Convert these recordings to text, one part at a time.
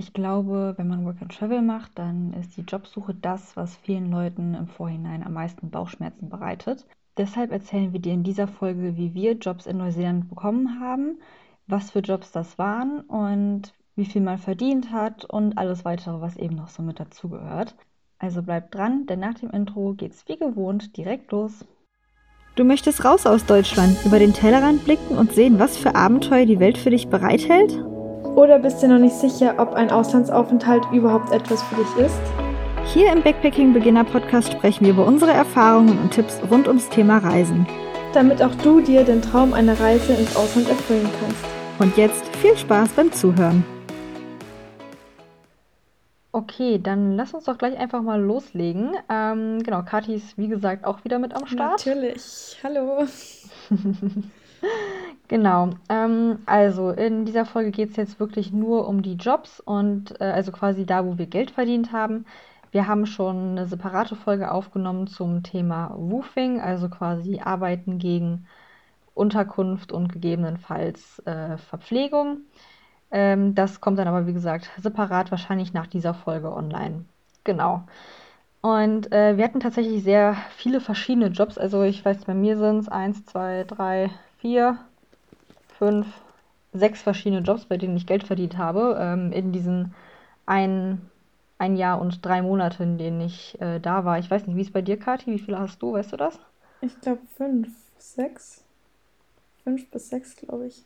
Ich glaube, wenn man Work and Travel macht, dann ist die Jobsuche das, was vielen Leuten im Vorhinein am meisten Bauchschmerzen bereitet. Deshalb erzählen wir dir in dieser Folge, wie wir Jobs in Neuseeland bekommen haben, was für Jobs das waren und wie viel man verdient hat und alles weitere, was eben noch so mit dazugehört. Also bleib dran, denn nach dem Intro geht's wie gewohnt direkt los. Du möchtest raus aus Deutschland, über den Tellerrand blicken und sehen, was für Abenteuer die Welt für dich bereithält? Oder bist du noch nicht sicher, ob ein Auslandsaufenthalt überhaupt etwas für dich ist? Hier im Backpacking Beginner Podcast sprechen wir über unsere Erfahrungen und Tipps rund ums Thema Reisen. Damit auch du dir den Traum einer Reise ins Ausland erfüllen kannst. Und jetzt viel Spaß beim Zuhören. Okay, dann lass uns doch gleich einfach mal loslegen. Ähm, genau, Kathi ist wie gesagt auch wieder mit am Start. Natürlich. Hallo. Genau. Ähm, also in dieser Folge geht es jetzt wirklich nur um die Jobs und äh, also quasi da, wo wir Geld verdient haben. Wir haben schon eine separate Folge aufgenommen zum Thema Woofing, also quasi Arbeiten gegen Unterkunft und gegebenenfalls äh, Verpflegung. Ähm, das kommt dann aber, wie gesagt, separat wahrscheinlich nach dieser Folge online. Genau. Und äh, wir hatten tatsächlich sehr viele verschiedene Jobs. Also ich weiß, bei mir sind es eins, zwei, drei, vier, fünf, sechs verschiedene Jobs, bei denen ich Geld verdient habe, ähm, in diesen ein, ein Jahr und drei Monate, in denen ich äh, da war. Ich weiß nicht, wie ist bei dir, Kathi? Wie viele hast du? Weißt du das? Ich glaube fünf, sechs. Fünf bis sechs, glaube ich.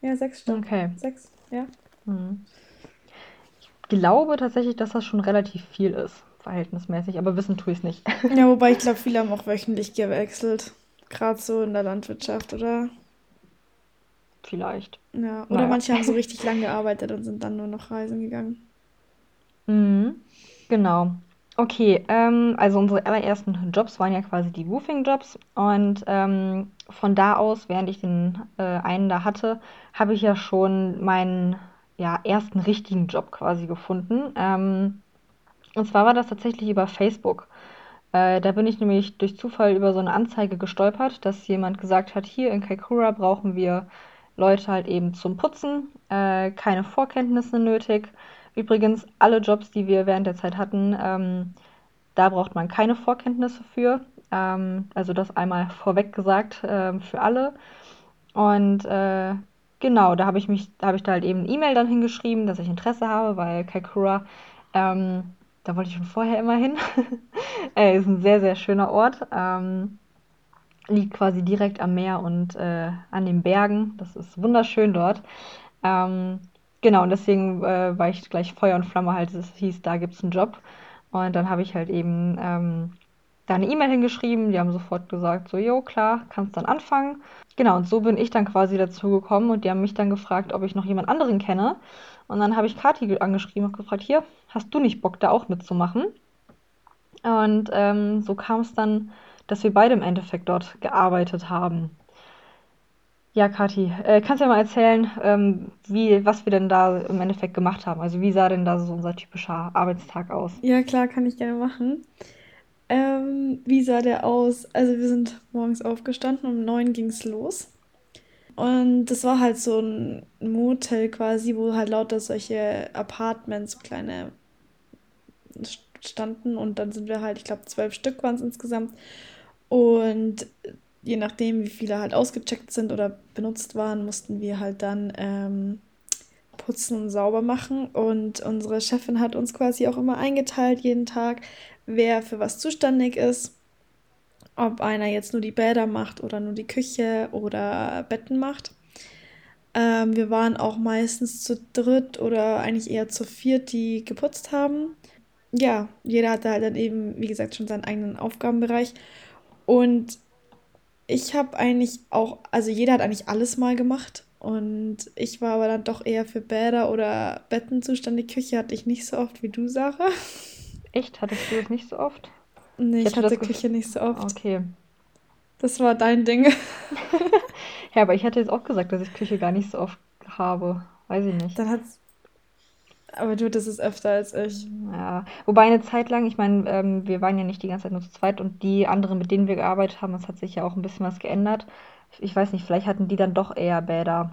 Ja, sechs Stück. Okay. Sechs, ja. Hm. Ich glaube tatsächlich, dass das schon relativ viel ist, verhältnismäßig, aber wissen tue ich es nicht. Ja, wobei ich glaube, viele haben auch wöchentlich gewechselt. Gerade so in der Landwirtschaft, oder? Vielleicht. Ja, oder Naja. manche haben so richtig lang gearbeitet und sind dann nur noch reisen gegangen. Mhm. Genau. Okay, ähm, also unsere allerersten Jobs waren ja quasi die Woofing-Jobs und ähm, von da aus, während ich den äh, einen da hatte, habe ich ja schon meinen ja, ersten richtigen Job quasi gefunden. Ähm, und zwar war das tatsächlich über Facebook. Äh, da bin ich nämlich durch Zufall über so eine Anzeige gestolpert, dass jemand gesagt hat, hier in Kaikoura brauchen wir Leute halt eben zum Putzen, äh, keine Vorkenntnisse nötig. Übrigens, alle Jobs, die wir während der Zeit hatten, ähm, da braucht man keine Vorkenntnisse für. Ähm, also das einmal vorweg gesagt ähm, für alle. Und äh, genau, da habe ich mich, da habe ich da halt eben eine E-Mail dann hingeschrieben, dass ich Interesse habe, weil Kaikoura, ähm, da wollte ich schon vorher immer hin. äh, ist ein sehr, sehr schöner Ort. Ähm, liegt quasi direkt am Meer und äh, an den Bergen. Das ist wunderschön dort. Ähm, genau, und deswegen äh, war ich gleich Feuer und Flamme halt. Es hieß, da gibt es einen Job. Und dann habe ich halt eben ähm, da eine E-Mail hingeschrieben. Die haben sofort gesagt, so, jo, klar, kannst dann anfangen. Genau, und so bin ich dann quasi dazu gekommen und die haben mich dann gefragt, ob ich noch jemand anderen kenne. Und dann habe ich Kathi angeschrieben und gefragt, hier, hast du nicht Bock, da auch mitzumachen? Und ähm, so kam es dann, dass wir beide im Endeffekt dort gearbeitet haben. Ja, Kathi, äh, kannst du ja mal erzählen, ähm, wie, was wir denn da im Endeffekt gemacht haben? Also wie sah denn da so unser typischer Arbeitstag aus? Ja, klar, kann ich gerne machen. Ähm, wie sah der aus? Also wir sind morgens aufgestanden, um neun ging es los. Und das war halt so ein Motel quasi, wo halt lauter solche Apartments, so kleine standen. Und dann sind wir halt, ich glaube, zwölf Stück waren es insgesamt. Und je nachdem, wie viele halt ausgecheckt sind oder benutzt waren, mussten wir halt dann ähm, putzen und sauber machen. Und unsere Chefin hat uns quasi auch immer eingeteilt, jeden Tag, wer für was zuständig ist. Ob einer jetzt nur die Bäder macht oder nur die Küche oder Betten macht. Ähm, wir waren auch meistens zu dritt oder eigentlich eher zu viert, die geputzt haben. Ja, jeder hatte halt dann eben, wie gesagt, schon seinen eigenen Aufgabenbereich. Und ich habe eigentlich auch, also jeder hat eigentlich alles mal gemacht. Und ich war aber dann doch eher für Bäder oder Betten zuständig. Küche hatte ich nicht so oft wie du, Sarah. Echt? Hattest du das nicht so oft? Nee, Ich hatte das Küche nicht so oft. Okay. Das war dein Ding. Ja, aber ich hatte jetzt auch gesagt, dass ich Küche gar nicht so oft habe. Weiß ich nicht. Dann hat's. Aber du hattest es öfter als ich. Ja, wobei eine Zeit lang, ich meine, ähm, wir waren ja nicht die ganze Zeit nur zu zweit und die anderen, mit denen wir gearbeitet haben, es hat sich ja auch ein bisschen was geändert. Ich weiß nicht, vielleicht hatten die dann doch eher Bäder,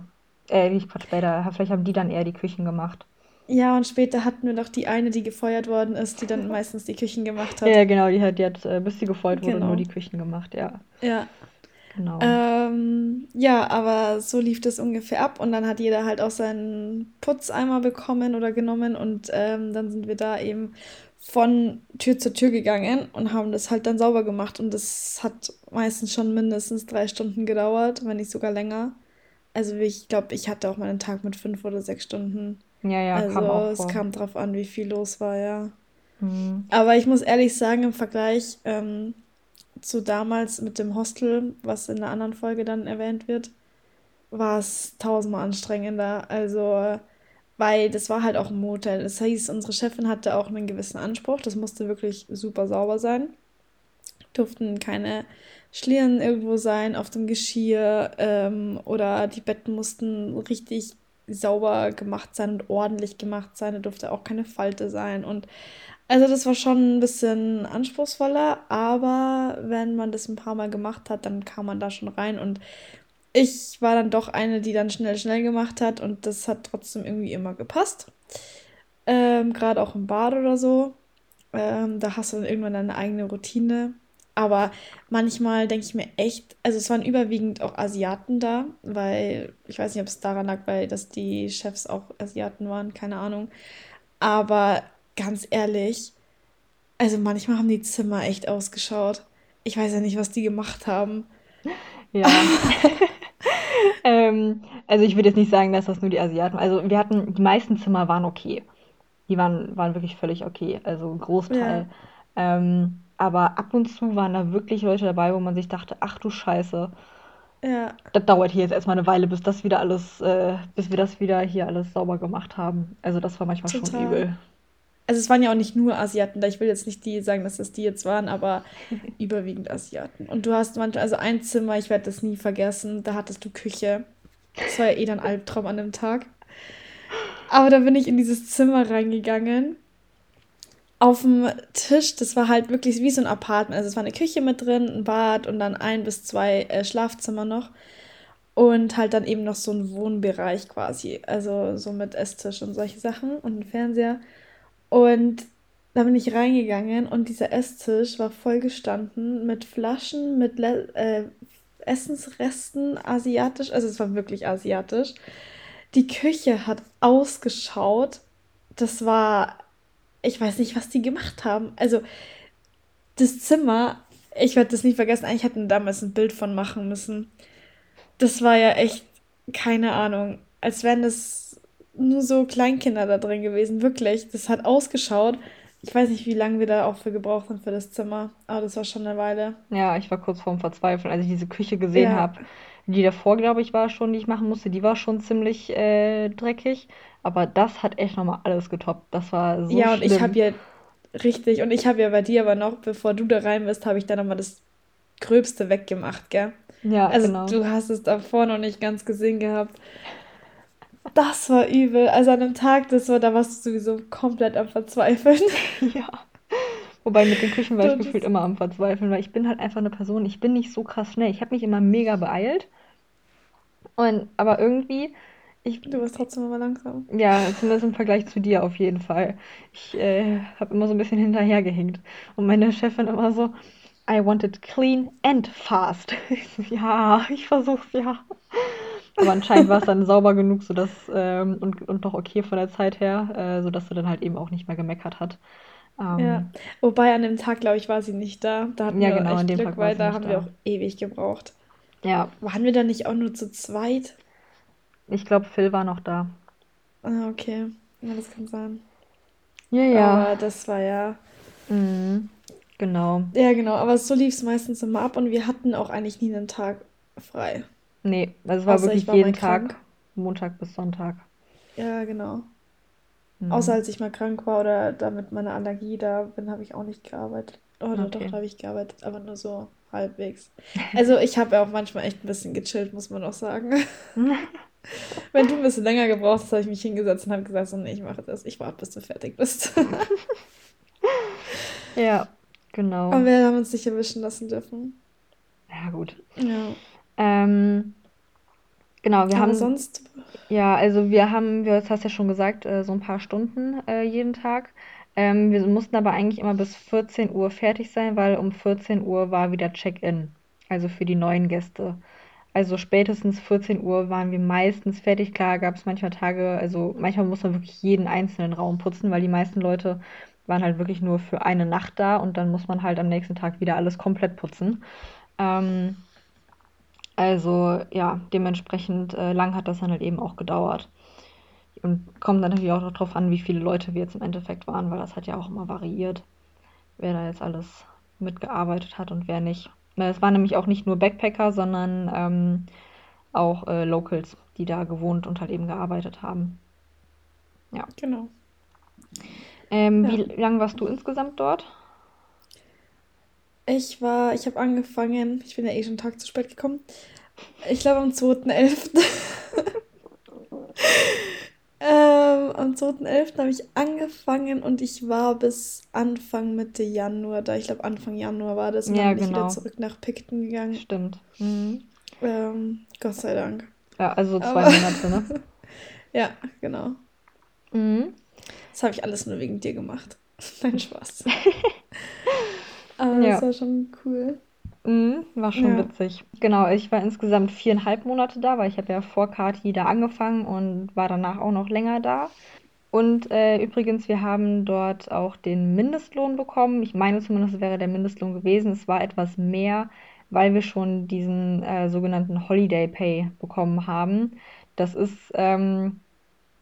äh, nicht Quatsch, Bäder, vielleicht haben die dann eher die Küchen gemacht. Ja, und später hatten wir noch die eine, die gefeuert worden ist, die dann meistens die Küchen gemacht hat. Ja, genau, die hat, die hat, äh, bis sie gefeuert wurde, nur Genau. die Küchen gemacht, ja. Ja. Genau. Ähm, ja, aber so lief das ungefähr ab und dann hat jeder halt auch seinen Putzeimer bekommen oder genommen und ähm, dann sind wir da eben von Tür zu Tür gegangen und haben das halt dann sauber gemacht und das hat meistens schon mindestens drei Stunden gedauert, wenn nicht sogar länger. Also ich glaube, ich hatte auch mal einen Tag mit fünf oder sechs Stunden. Ja, ja, kam Also auch es vor. kam drauf an, wie viel los war, ja. Mhm. Aber ich muss ehrlich sagen, im Vergleich ähm, zu damals mit dem Hostel, was in einer anderen Folge dann erwähnt wird, war es tausendmal anstrengender. Also, weil das war halt auch ein Motel. Das hieß, unsere Chefin hatte auch einen gewissen Anspruch. Das musste wirklich super sauber sein. Durften keine Schlieren irgendwo sein auf dem Geschirr ähm, oder die Betten mussten richtig sauber gemacht sein und ordentlich gemacht sein. Da durfte auch keine Falte sein. Und also das war schon ein bisschen anspruchsvoller, aber wenn man das ein paar Mal gemacht hat, dann kam man da schon rein. Und ich war dann doch eine, die dann schnell, schnell gemacht hat und das hat trotzdem irgendwie immer gepasst. Ähm, gerade auch im Bad oder so. Ähm, da hast du dann irgendwann deine eigene Routine. Aber manchmal denke ich mir echt, also es waren überwiegend auch Asiaten da, weil ich weiß nicht, ob es daran lag, weil dass die Chefs auch Asiaten waren, keine Ahnung. Aber ganz ehrlich, also manchmal haben die Zimmer echt ausgeschaut. Ich weiß ja nicht, was die gemacht haben. Ja. Ähm, also ich würde jetzt nicht sagen, dass das nur die Asiaten. Also wir hatten, die meisten Zimmer waren okay. Die waren, waren wirklich völlig okay. Also ein Ja, Großteil. Ähm, aber ab und zu waren da wirklich Leute dabei, wo man sich dachte, ach du Scheiße, ja, das dauert hier jetzt erstmal eine Weile, bis das wieder alles, äh, bis wir das wieder hier alles sauber gemacht haben. Also das war manchmal schon total. übel. Also es waren ja auch nicht nur Asiaten da. Ich will jetzt nicht die sagen, dass das die jetzt waren, aber überwiegend Asiaten. Und du hast manchmal, also ein Zimmer, ich werde das nie vergessen, da hattest du Küche. Das war ja eh dann Albtraum an dem Tag. Aber da bin ich in dieses Zimmer reingegangen. Auf dem Tisch, das war halt wirklich wie so ein Apartment. Also es war eine Küche mit drin, ein Bad und dann ein bis zwei äh, Schlafzimmer noch. Und halt dann eben noch so ein Wohnbereich quasi. Also so mit Esstisch und solche Sachen und ein Fernseher. Und da bin ich reingegangen und dieser Esstisch war vollgestanden mit Flaschen, mit Le äh, Essensresten, asiatisch. Also es war wirklich asiatisch. Die Küche hat ausgeschaut. Das war, ich weiß nicht, was die gemacht haben. Also das Zimmer, ich werde das nie vergessen. Eigentlich hätten damals ein Bild von machen müssen. Das war ja echt, keine Ahnung, als wären das nur so Kleinkinder da drin gewesen. Wirklich, das hat ausgeschaut. Ich weiß nicht, wie lange wir da auch für gebraucht haben für das Zimmer, aber das war schon eine Weile. Ja, ich war kurz vorm Verzweifeln, als ich diese Küche gesehen Ja, habe. Die davor, glaube ich, war schon, die ich machen musste, die war schon ziemlich äh, dreckig. Aber das hat echt nochmal alles getoppt. Das war so ja, und ich habe schlimm. ja richtig, und ich habe ja bei dir aber noch, bevor du da rein bist, habe ich dann nochmal das Gröbste weggemacht, gell? Ja, Also genau. du hast es davor noch nicht ganz gesehen gehabt. Das war übel. Also an dem Tag, das war, da warst du sowieso komplett am Verzweifeln. Ja. Wobei mit den Küchen war ich gefühlt immer am Verzweifeln, weil ich bin halt einfach eine Person, ich bin nicht so krass schnell. Ich habe mich immer mega beeilt. Und, aber irgendwie, ich, du warst trotzdem immer langsam. ja, zumindest im Vergleich zu dir auf jeden Fall. Ich äh, habe immer so ein bisschen hinterhergehinkt. Und meine Chefin immer so, I want it clean and fast. Ja, ich versuch's, ja. Aber anscheinend war es dann sauber genug, sodass, ähm, und, und noch okay von der Zeit her, äh, sodass sie dann halt eben auch nicht mehr gemeckert hat. Ja. Ähm, Wobei an dem Tag, glaube ich, war sie nicht da. Da hatten ja, wir genau, an echt dem Glück, Tag weil da haben wir da. auch ewig gebraucht. Ja, Waren wir da nicht auch nur zu zweit? Ich glaube, Phil war noch da. Ah, okay. Ja, das kann sein. Ja, ja. Aber das war ja. Mhm, genau. Ja, genau. Aber so lief es meistens immer ab und wir hatten auch eigentlich nie einen Tag frei. Nee, also es war Außer ich wirklich war jeden mal krank. Tag, Montag bis Sonntag. Ja, genau. Außer Mhm. als ich mal krank war oder da mit meiner Allergie da bin, habe ich auch nicht gearbeitet. Oder doch, Okay. da habe ich gearbeitet, aber nur so halbwegs. Also ich habe ja auch manchmal echt ein bisschen gechillt, muss man auch sagen. Wenn du ein bisschen länger gebraucht hast, habe ich mich hingesetzt und habe gesagt, so, nee, ich mache das. Ich warte, bis du fertig bist. Ja, Aber genau. wir haben uns nicht erwischen lassen dürfen. Ja, gut. Ja. Ähm, genau, wir Aber haben, sonst Ja, also wir haben, wir, das hast ja schon gesagt, äh, so ein paar Stunden äh, jeden Tag. Ähm, wir mussten aber eigentlich immer bis 14 Uhr fertig sein, weil um 14 Uhr war wieder Check-in, also für die neuen Gäste. Also spätestens 14 Uhr waren wir meistens fertig. Klar gab es manchmal Tage, also manchmal muss man wirklich jeden einzelnen Raum putzen, weil die meisten Leute waren halt wirklich nur für eine Nacht da und dann muss man halt am nächsten Tag wieder alles komplett putzen. Ähm, also ja, dementsprechend äh, lang hat das dann halt eben auch gedauert. Und kommt dann natürlich auch noch drauf an, wie viele Leute wir jetzt im Endeffekt waren, weil das hat ja auch immer variiert, wer da jetzt alles mitgearbeitet hat und wer nicht. Es waren nämlich auch nicht nur Backpacker, sondern ähm, auch äh, Locals, die da gewohnt und halt eben gearbeitet haben. Ja. Genau. Ähm, Ja. wie lange warst du insgesamt dort? Ich war, ich habe angefangen, ich bin ja eh schon einen Tag zu spät gekommen. Ich glaube am 2.11. ähm, am 2.11. habe ich angefangen und ich war bis Anfang Mitte Januar da. Ich glaube Anfang Januar war das und dann Ja, bin ich wieder genau. zurück nach Picton gegangen. Stimmt. Mhm. Ähm, Gott sei Dank. Ja, also zwei Aber Monate, ne? ja, genau. Mhm. Das habe ich alles nur wegen dir gemacht. Nein, Spaß. Aber Ja. das war schon cool. Mhm, war schon Ja. witzig. Genau, ich war insgesamt viereinhalb Monate da, weil ich habe ja vor Kati da angefangen und war danach auch noch länger da. Und äh, übrigens, wir haben dort auch den Mindestlohn bekommen. Ich meine zumindest, es wäre der Mindestlohn gewesen. Es war etwas mehr, weil wir schon diesen äh, sogenannten Holiday Pay bekommen haben. Das ist ähm,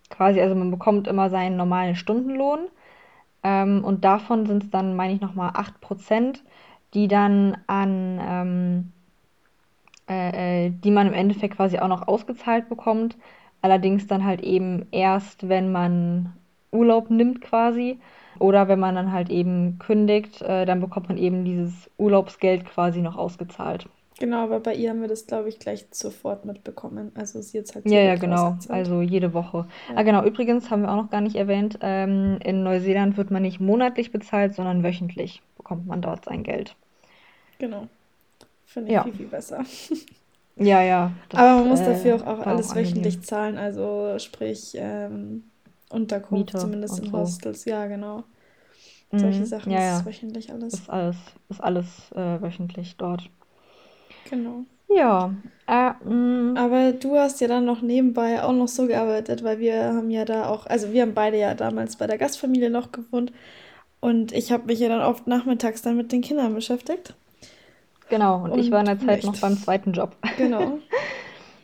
quasi, also man bekommt immer seinen normalen Stundenlohn. Ähm, und davon sind es dann, meine ich, nochmal 8%, die dann an, ähm, äh, äh, die man im Endeffekt quasi auch noch ausgezahlt bekommt. Allerdings dann halt eben erst, wenn man Urlaub nimmt quasi. Oder wenn man dann halt eben kündigt, äh, dann bekommt man eben dieses Urlaubsgeld quasi noch ausgezahlt. Genau, aber bei ihr haben wir das, glaube ich, gleich sofort mitbekommen. Also sie hat halt Ja, ja, genau. Also jede Woche. Ah, Ja, genau. Übrigens haben wir auch noch gar nicht erwähnt, ähm, in Neuseeland wird man nicht monatlich bezahlt, sondern wöchentlich bekommt man dort sein Geld. genau. Finde ich Ja, viel, viel besser. ja, ja. Aber Das man muss äh, dafür auch, auch war auch alles wöchentlich zahlen, also sprich ähm, Unterkunft, Miete zumindest in so. Hostels. Ja, genau. Solche Mhm. Sachen, Ja, ist wöchentlich alles. Ist alles, ist alles äh, wöchentlich dort. Genau. Ja. Äh, mh, Aber du hast ja dann noch nebenbei auch noch so gearbeitet, weil wir haben ja da auch, also wir haben beide ja damals bei der Gastfamilie noch gewohnt und ich habe mich ja dann oft nachmittags dann mit den Kindern beschäftigt. genau. Und ich war in Und der Zeit noch nicht. beim zweiten Job. Genau.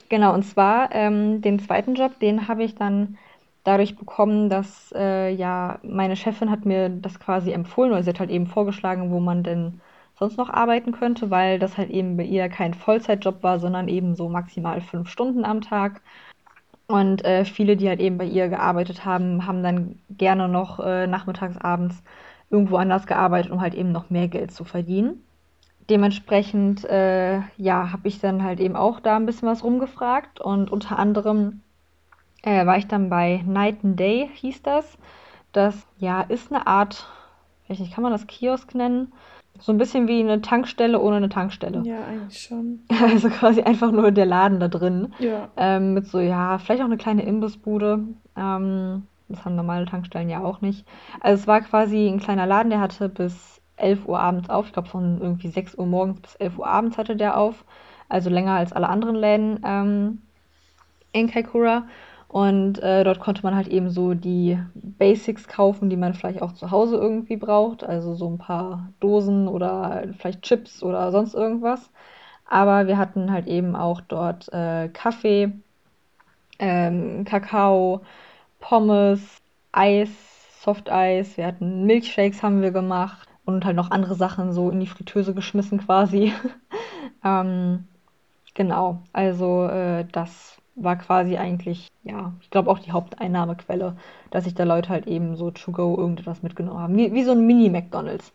Genau, und zwar ähm, den zweiten Job, den habe ich dann dadurch bekommen, dass äh, ja meine Chefin hat mir das quasi empfohlen oder sie hat halt eben vorgeschlagen, wo man denn sonst noch arbeiten könnte, weil das halt eben bei ihr kein Vollzeitjob war, sondern eben so maximal fünf Stunden am Tag. Und äh, viele, die halt eben bei ihr gearbeitet haben, haben dann gerne noch äh, nachmittags, abends irgendwo anders gearbeitet, um halt eben noch mehr Geld zu verdienen. Dementsprechend, äh, ja, habe ich dann halt eben auch da ein bisschen was rumgefragt und unter anderem äh, war ich dann bei Night and Day, hieß das. Das, ja, ist eine Art, weiß nicht, kann man das Kiosk nennen? So ein bisschen wie eine Tankstelle ohne eine Tankstelle. Ja, eigentlich schon. Also quasi einfach nur der Laden da drin. Ja. Ähm, mit so, ja, vielleicht auch eine kleine Imbissbude. Ähm, das haben normale Tankstellen ja auch nicht. Also es war quasi ein kleiner Laden, der hatte bis 11 Uhr abends auf. Ich glaube, von irgendwie 6 Uhr morgens bis 11 Uhr abends hatte der auf. Also länger als alle anderen Läden ähm, in Kaikoura. Und äh, dort konnte man halt eben so die Basics kaufen, die man vielleicht auch zu Hause irgendwie braucht. Also so ein paar Dosen oder vielleicht Chips oder sonst irgendwas. Aber wir hatten halt eben auch dort äh, Kaffee, ähm, Kakao, Pommes, Eis, Softeis. Wir hatten Milkshakes haben wir gemacht und halt noch andere Sachen so in die Fritteuse geschmissen quasi. ähm, genau, also äh, das war quasi eigentlich, ja, ich glaube auch die Haupteinnahmequelle, dass sich da Leute halt eben so to go irgendetwas mitgenommen haben. Wie, wie so ein Mini-McDonald's.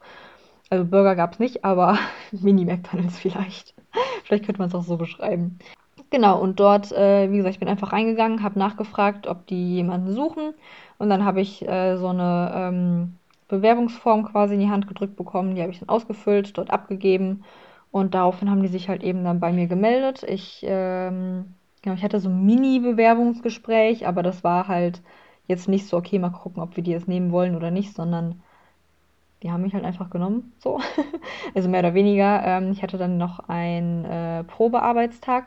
Also Burger gab es nicht, aber Mini-McDonald's vielleicht. Vielleicht könnte man es auch so beschreiben. Genau, und dort, äh, wie gesagt, ich bin einfach reingegangen, habe nachgefragt, ob die jemanden suchen. Und dann habe ich äh, so eine ähm, Bewerbungsform quasi in die Hand gedrückt bekommen. Die habe ich dann ausgefüllt, dort abgegeben. Und daraufhin haben die sich halt eben dann bei mir gemeldet. Ich, ähm, Genau, ich hatte so ein Mini-Bewerbungsgespräch, aber das war halt jetzt nicht so, okay, mal gucken, ob wir die jetzt nehmen wollen oder nicht, sondern die haben mich halt einfach genommen, so. Also mehr oder weniger. Ähm, ich hatte dann noch einen äh, Probearbeitstag,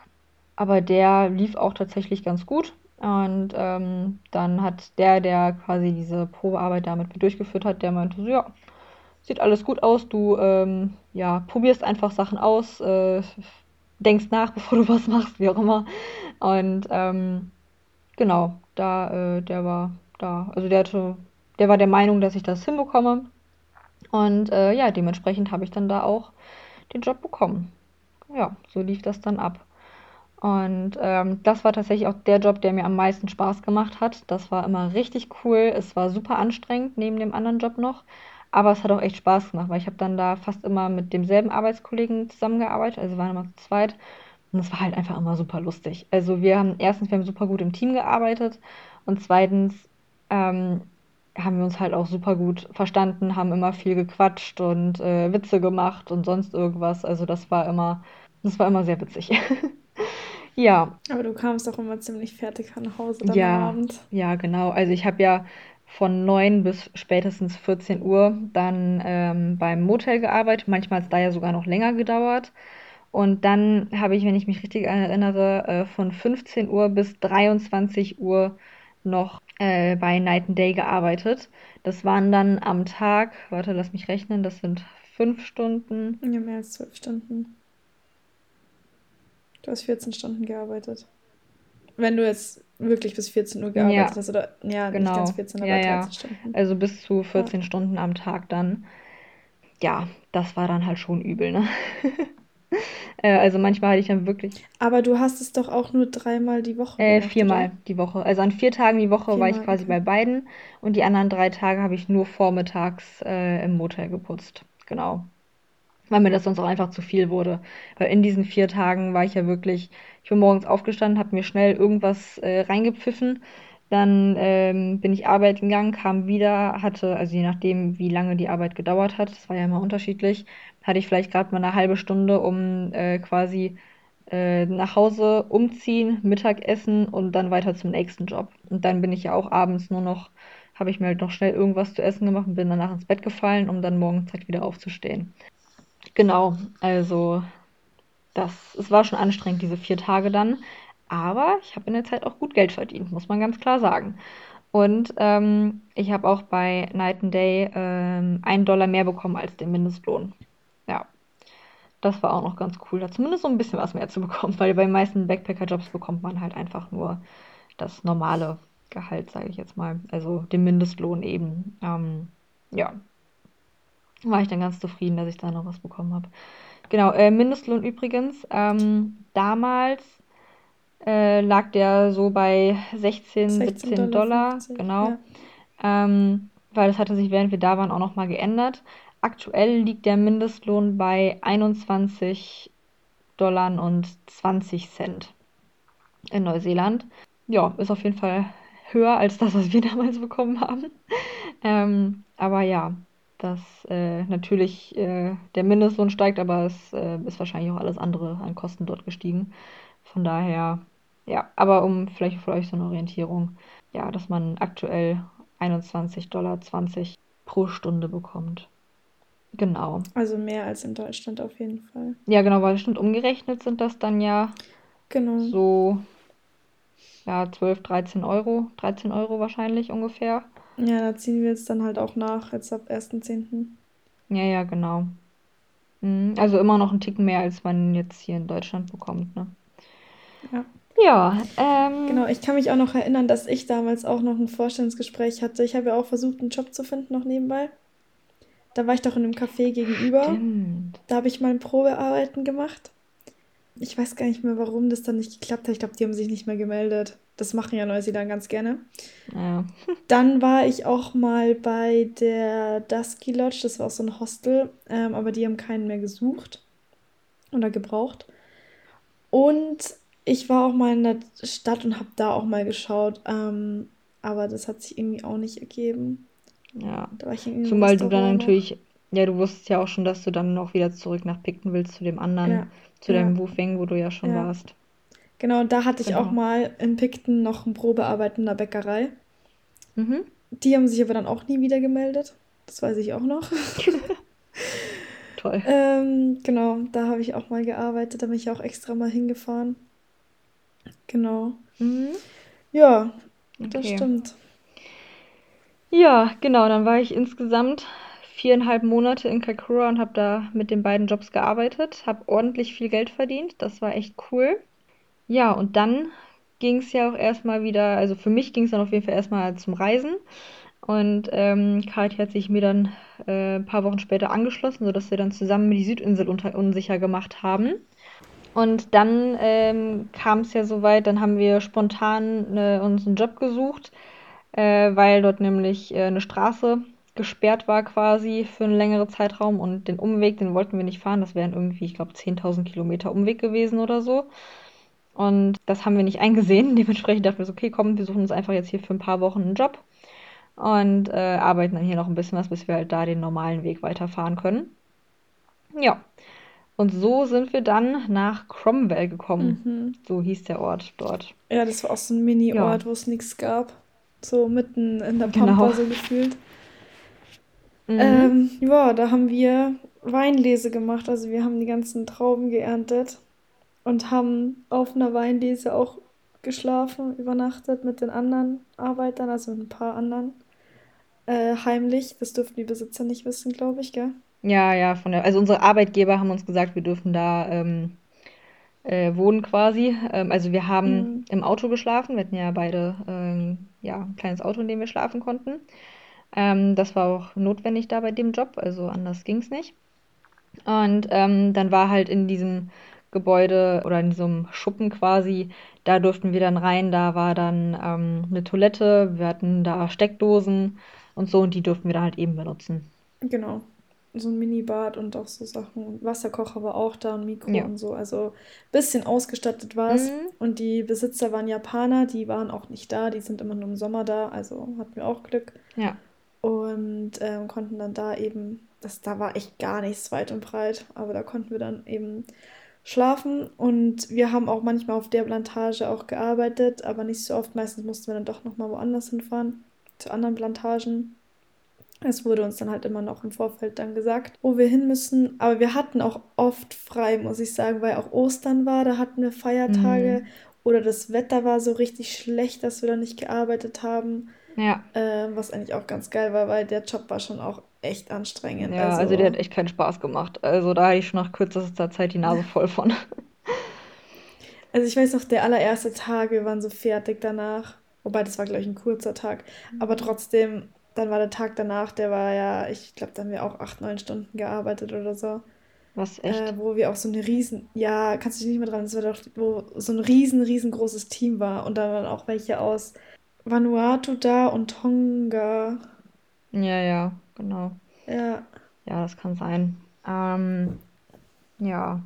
aber der lief auch tatsächlich ganz gut. Und ähm, dann hat der, der quasi diese Probearbeit damit durchgeführt hat, der meinte so, ja, sieht alles gut aus, du ähm, ja, probierst einfach Sachen aus, äh, denkst nach, bevor du was machst, wie auch immer. Und ähm, genau, da, äh, der war da, also der hatte, der war der Meinung, dass ich das hinbekomme. Und äh, ja, dementsprechend habe ich dann da auch den Job bekommen. Ja, so lief das dann ab. Und ähm, das war tatsächlich auch der Job, der mir am meisten Spaß gemacht hat. Das war immer richtig cool. Es war super anstrengend neben dem anderen Job noch. Aber es hat auch echt Spaß gemacht, weil ich habe dann da fast immer mit demselben Arbeitskollegen zusammengearbeitet. Also waren immer zu zweit. Und es war halt einfach immer super lustig. Also wir haben erstens, wir haben super gut im Team gearbeitet. Und zweitens ähm, haben wir uns halt auch super gut verstanden, haben immer viel gequatscht und äh, Witze gemacht und sonst irgendwas. Also das war immer, das war immer sehr witzig. Ja. Aber du kamst auch immer ziemlich fertig nach Hause dann am Ja, Abend. ja, genau. Also ich habe ja von 9 bis spätestens 14 Uhr dann ähm, beim Motel gearbeitet. Manchmal hat es da ja sogar noch länger gedauert. Und dann habe ich, wenn ich mich richtig erinnere, äh, von 15 Uhr bis 23 Uhr noch äh, bei Night and Day gearbeitet. Das waren dann am Tag, warte, lass mich rechnen, das sind fünf Stunden. Ja, mehr als zwölf Stunden. Du hast 14 Stunden gearbeitet. Wenn du jetzt wirklich bis 14 Uhr gearbeitet Ja, hast, oder ja, nicht ganz genau. 14, Ja, aber ja. 13 Stunden. Also bis zu Ja. 14 Stunden am Tag dann. Ja, das war dann halt schon übel, ne? Äh, also manchmal hatte ich dann wirklich Aber du hast es doch auch nur dreimal die Woche äh, gemacht, viermal oder? die Woche. Also an vier Tagen die Woche war ich Viermal, quasi bei okay. beiden und die anderen drei Tage habe ich nur vormittags äh, im Motel geputzt. Genau. Weil mir das sonst auch einfach zu viel wurde. Weil in diesen vier Tagen war ich ja wirklich, ich bin morgens aufgestanden, habe mir schnell irgendwas äh, reingepfiffen, dann ähm, bin ich arbeiten gegangen, kam wieder, hatte, also je nachdem, wie lange die Arbeit gedauert hat, das war ja immer unterschiedlich, hatte ich vielleicht gerade mal eine halbe Stunde, um äh, quasi äh, nach Hause umziehen, Mittagessen und dann weiter zum nächsten Job. Und dann bin ich ja auch abends nur noch, habe ich mir halt noch schnell irgendwas zu essen gemacht und bin danach ins Bett gefallen, um dann morgens halt wieder aufzustehen. Genau, also das, es war schon anstrengend, diese vier Tage dann. Aber ich habe in der Zeit auch gut Geld verdient, muss man ganz klar sagen. Und ähm, ich habe auch bei Night and Day ähm, einen Dollar mehr bekommen als den Mindestlohn. Das war auch noch ganz cool, da zumindest so ein bisschen was mehr zu bekommen, weil bei den meisten Backpacker-Jobs bekommt man halt einfach nur das normale Gehalt, sage ich jetzt mal. Also den Mindestlohn eben. Ähm, ja, war ich dann ganz zufrieden, dass ich da noch was bekommen habe. Genau, äh, Mindestlohn übrigens. Ähm, damals äh, lag der so bei 16, 16,50 17 Dollar, Dollar, 50, genau. ja. Ähm, weil das hatte sich, während wir da waren, auch nochmal geändert. Aktuell liegt der Mindestlohn bei 21 Dollar und 20 Cent in Neuseeland. Ja, ist auf jeden Fall höher als das, was wir damals bekommen haben. Ähm, aber ja, dass äh, natürlich äh, der Mindestlohn steigt, aber es äh, ist wahrscheinlich auch alles andere an Kosten dort gestiegen. Von daher, ja, aber um vielleicht für euch so eine Orientierung, ja, dass man aktuell 21,20 Dollar pro Stunde bekommt. Genau. Also mehr als in Deutschland auf jeden Fall. Ja, genau, weil bestimmt umgerechnet sind das dann ja Genau. so, ja, 12, 13 Euro, 13 Euro wahrscheinlich ungefähr. Ja, da ziehen wir jetzt dann halt auch nach, jetzt ab 1.10. Ja, ja, genau. Mhm, Also immer noch ein Ticken mehr, als man jetzt hier in Deutschland bekommt, ne? Ja. Ja, ähm, Genau, ich kann mich auch noch erinnern, dass ich damals auch noch ein Vorstellungsgespräch hatte. Ich habe ja auch versucht, einen Job zu finden, noch nebenbei. Da war ich doch in einem Café gegenüber. stimmt. Da habe ich mal ein Probearbeiten gemacht. Ich weiß gar nicht mehr, warum das dann nicht geklappt hat. Ich glaube, die haben sich nicht mehr gemeldet. Das machen ja Neuseeland ganz gerne. Ja. Dann war ich auch mal bei der Dusky Lodge. Das war auch so ein Hostel. Ähm, aber die haben keinen mehr gesucht oder gebraucht. Und ich war auch mal in der Stadt und habe da auch mal geschaut. Ähm, aber das hat sich irgendwie auch nicht ergeben. Ja. Da war ich in irgendeinem Zumal du dann noch. natürlich, ja, du wusstest ja auch schon, dass du dann noch wieder zurück nach Picton willst, zu dem anderen, Ja, zu ja, deinem Wufeng, wo du ja schon ja. warst. Genau, da hatte ich genau. auch mal in Picton noch ein Probearbeiten in der Bäckerei. Mhm. Die haben sich aber dann auch nie wieder gemeldet. Das weiß ich auch noch. Toll. Ähm, genau, da habe ich auch mal gearbeitet. Da bin ich auch extra mal hingefahren. Genau. Mhm. Ja, okay. das stimmt. Ja, genau. Dann war ich insgesamt viereinhalb Monate in Kakura und habe da mit den beiden Jobs gearbeitet, habe ordentlich viel Geld verdient. Das war echt cool. Ja, und dann ging es ja auch erstmal wieder, also für mich ging es dann auf jeden Fall erstmal zum Reisen. Und ähm, Kathi hat sich mir dann äh, ein paar Wochen später angeschlossen, sodass wir dann zusammen die Südinsel unsicher gemacht haben. Und dann ähm, kam es ja soweit, dann haben wir spontan äh, uns einen Job gesucht, äh, weil dort nämlich äh, eine Straße gesperrt war quasi für einen längeren Zeitraum und den Umweg, den wollten wir nicht fahren. Das wären irgendwie, ich glaube, 10.000 Kilometer Umweg gewesen oder so. Und das haben wir nicht eingesehen. Dementsprechend dachten wir so, okay, komm, wir suchen uns einfach jetzt hier für ein paar Wochen einen Job und äh, arbeiten dann hier noch ein bisschen was, bis wir halt da den normalen Weg weiterfahren können. Ja. Und so sind wir dann nach Cromwell gekommen. Mhm. So hieß der Ort dort. Ja, das war auch so ein Mini-Ort, ja. wo es nichts gab. So mitten in der Pampa genau. so gefühlt. Mhm. Ähm, ja, da haben wir Weinlese gemacht. Also wir haben die ganzen Trauben geerntet und haben auf einer Weinlese auch geschlafen, übernachtet mit den anderen Arbeitern, also mit ein paar anderen. Äh, heimlich. Das dürften die Besitzer nicht wissen, glaube ich, gell? Ja, ja, von der, also unsere Arbeitgeber haben uns gesagt, wir dürfen da ähm, äh, wohnen quasi. Ähm, also wir haben mhm. im Auto geschlafen. Wir hatten ja beide ähm, ja, ein kleines Auto, in dem wir schlafen konnten. Ähm, das war auch notwendig da bei dem Job, also anders ging es nicht. Und ähm, dann war halt in diesem Gebäude oder in diesem Schuppen quasi, da durften wir dann rein, da war dann ähm, eine Toilette, wir hatten da Steckdosen und so und die durften wir da halt eben benutzen. Genau. So ein Minibad und auch so Sachen. Wasserkocher war auch da und Mikro ja. und so. Also ein bisschen ausgestattet war es. Mhm. Und die Besitzer waren Japaner, die waren auch nicht da, die sind immer nur im Sommer da, also hatten wir auch Glück. Ja und ähm, konnten dann da eben, das da war echt gar nichts weit und breit, aber da konnten wir dann eben schlafen und wir haben auch manchmal auf der Plantage auch gearbeitet, aber nicht so oft. Meistens mussten wir dann doch nochmal woanders hinfahren, zu anderen Plantagen. Es wurde uns dann halt immer noch im Vorfeld dann gesagt, wo wir hin müssen. Aber wir hatten auch oft frei, muss ich sagen, weil auch Ostern war, da hatten wir Feiertage mhm. oder das Wetter war so richtig schlecht, dass wir da nicht gearbeitet haben. Ja. Ähm, was eigentlich auch ganz geil war, weil der Job war schon auch echt anstrengend. Ja, also, also der hat echt keinen Spaß gemacht. Also da hatte ich schon nach kürzester Zeit die Nase voll von. Also ich weiß noch, der allererste Tag, wir waren so fertig danach. Wobei, das war, glaube ich, ein kurzer Tag. Aber trotzdem, dann war der Tag danach, der war ja, ich glaube, da haben wir auch acht, neun Stunden gearbeitet oder so. Was, echt? Äh, wo wir auch so eine riesen, ja, kannst du dich nicht mehr dran, das war doch, wo so ein riesen, riesengroßes Team war. Und da waren auch welche aus Vanuatu da und Tonga. Ja, ja, genau. Ja. Ja, das kann sein. Ähm, ja.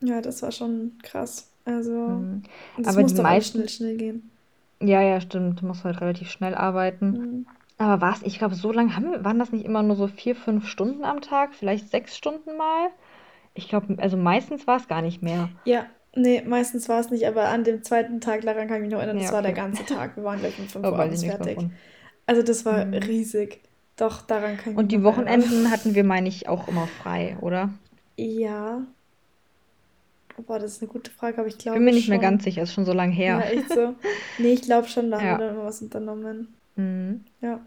Ja, das war schon krass. Also, mhm. das aber muss die meisten... schnell, schnell gehen. Ja, ja, stimmt. Du musst halt relativ schnell arbeiten. Mhm. Aber was? Ich glaube, so lange haben wir, waren das nicht immer nur so vier, fünf Stunden am Tag? Vielleicht sechs Stunden mal? Ich glaube, also meistens war es gar nicht mehr. Ja, Nee, meistens war es nicht, aber an dem zweiten Tag, daran kann ich mich noch erinnern, das ja, war der ganze Tag. Wir waren gleich um 5 Uhr abends fertig. Also das war mhm. riesig. Doch, daran kann ich mich Und die Wochenenden erinnern. hatten wir, meine ich, auch immer frei, oder? Ja. Boah, das ist eine gute Frage, aber ich glaube Bin mir nicht schon. mehr ganz sicher, ist schon so lange her. Ja, echt so. Nee, ich glaube schon, da ja. haben wir dann immer was unternommen. Mhm. Ja.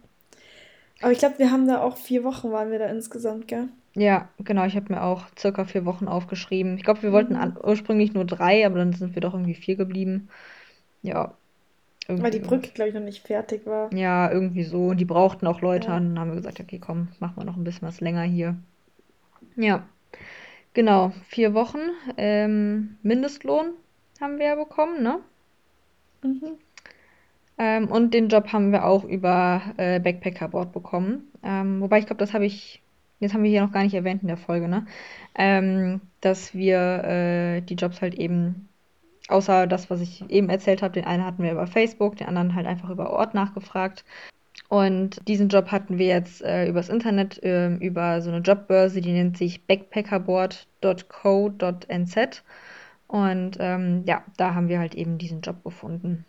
Aber ich glaube, wir haben da auch vier Wochen waren wir da insgesamt, gell? Ja, genau, ich habe mir auch circa vier Wochen aufgeschrieben. Ich glaube, wir wollten an, mhm. ursprünglich nur drei, aber dann sind wir doch irgendwie vier geblieben. Ja, Weil die Brücke, glaube ich, noch nicht fertig war. Ja, irgendwie so. Und die brauchten auch Leute Ja. an. Dann haben wir gesagt, okay, komm, machen wir noch ein bisschen was länger hier. Ja, genau, vier Wochen. Ähm, Mindestlohn haben wir ja bekommen, ne? Mhm. Ähm, und den Job haben wir auch über äh, Backpackerboard bekommen. Ähm, wobei ich glaube, das habe ich jetzt haben wir hier noch gar nicht erwähnt in der Folge, ne? Ähm, dass wir äh, die Jobs halt eben, außer das, was ich eben erzählt habe, den einen hatten wir über Facebook, den anderen halt einfach über Ort nachgefragt. Und diesen Job hatten wir jetzt äh, übers Internet, äh, über so eine Jobbörse, die nennt sich backpackerboard.co.nz. Und ähm, ja, da haben wir halt eben diesen Job gefunden.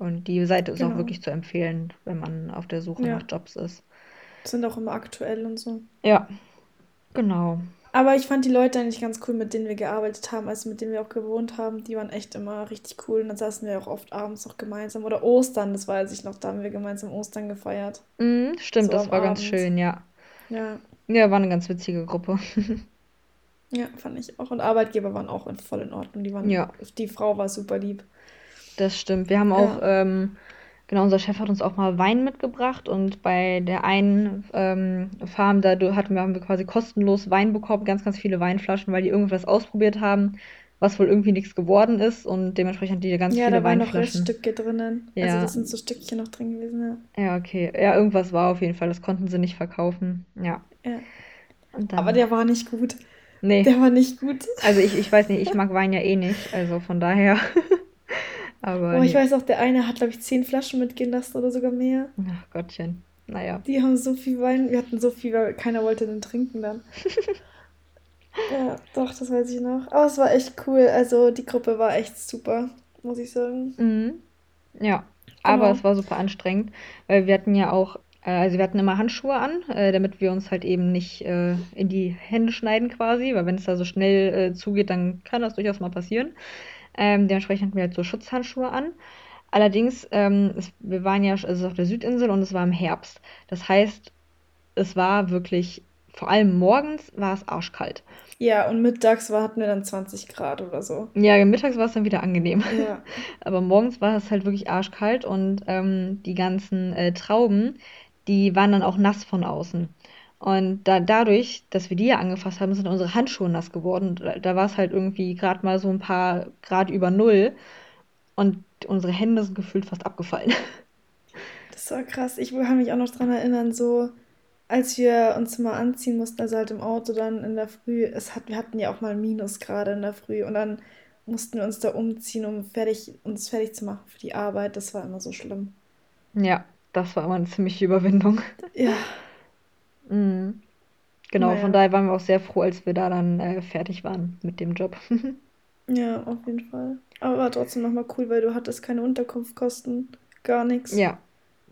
Und die Seite ist auch Genau. wirklich zu empfehlen, wenn man auf der Suche nach Ja. Jobs ist. Sind auch immer aktuell und so. Ja, genau. Aber ich fand die Leute eigentlich ganz cool, mit denen wir gearbeitet haben, also mit denen wir auch gewohnt haben. Die waren echt immer richtig cool. Und dann saßen wir auch oft abends noch gemeinsam. Oder Ostern, das weiß ich noch, da haben wir gemeinsam Ostern gefeiert. Mhm, stimmt, So das war ganz Abend. schön, ja. Ja, Ja, war eine ganz witzige Gruppe. ja, fand ich auch. Und Arbeitgeber waren auch in- voll in Ordnung. Die waren, Ja. die Frau war super lieb. Das stimmt. Wir haben auch, ähm, genau, unser Chef hat uns auch mal Wein mitgebracht und bei der einen ähm, Farm, da hatten wir, haben wir quasi kostenlos Wein bekommen, ganz, ganz viele Weinflaschen, weil die irgendwas ausprobiert haben, was wohl irgendwie nichts geworden ist und dementsprechend hatten die ganz Ja, viele da waren noch Weinflaschen. Reststücke drinnen. Also Ja. das sind so Stückchen noch drin gewesen, ja. Ja, okay. Ja, irgendwas war auf jeden Fall, das konnten sie nicht verkaufen. Ja. Ja. Aber der war nicht gut. nee, Der war nicht gut. also ich, ich weiß nicht, ich mag Wein ja eh nicht, also von daher. Aber Oh, ich weiß auch, der eine hat, glaube ich, zehn Flaschen mitgehen lassen oder sogar mehr. Ach Gottchen. Naja. Die haben so viel Wein. Wir hatten so viel, weil keiner wollte den trinken dann. ja, doch, das weiß ich noch. Aber es war echt cool. Also die Gruppe war echt super, muss ich sagen. Mhm. Ja, aber Genau. es war super anstrengend, weil wir hatten ja auch, äh, also wir hatten immer Handschuhe an, äh, damit wir uns halt eben nicht äh, in die Hände schneiden quasi, weil wenn es da so schnell äh, zugeht, dann kann das durchaus mal passieren. Ähm, dementsprechend hatten wir halt so Schutzhandschuhe an. Allerdings, ähm, es, wir waren ja also auf der Südinsel und es war im Herbst. Das heißt, es war wirklich, vor allem morgens war es arschkalt. Ja, und mittags war, hatten wir dann 20 Grad oder so. Ja, mittags war es dann wieder angenehm. Ja. Aber morgens war es halt wirklich arschkalt und ähm, die ganzen äh, Trauben, die waren dann auch nass von außen. Und da, dadurch, dass wir die ja angefasst haben, sind unsere Handschuhe nass geworden. Da, da war es halt irgendwie gerade mal so ein paar Grad über Null und unsere Hände sind gefühlt fast abgefallen. Das war krass. Ich kann mich auch noch dran erinnern, so als wir uns mal anziehen mussten, also halt im Auto dann in der Früh, es hat, wir hatten ja auch mal Minusgrade in der Früh und dann mussten wir uns da umziehen, um fertig, uns fertig zu machen für die Arbeit. Das war immer so schlimm. Ja, das war immer eine ziemliche Überwindung. Ja, Mhm. Genau, Naja. von daher waren wir auch sehr froh, als wir da dann äh, fertig waren mit dem Job. ja, auf jeden Fall. Aber war trotzdem nochmal cool, weil du hattest keine Unterkunftskosten, gar nichts. Ja,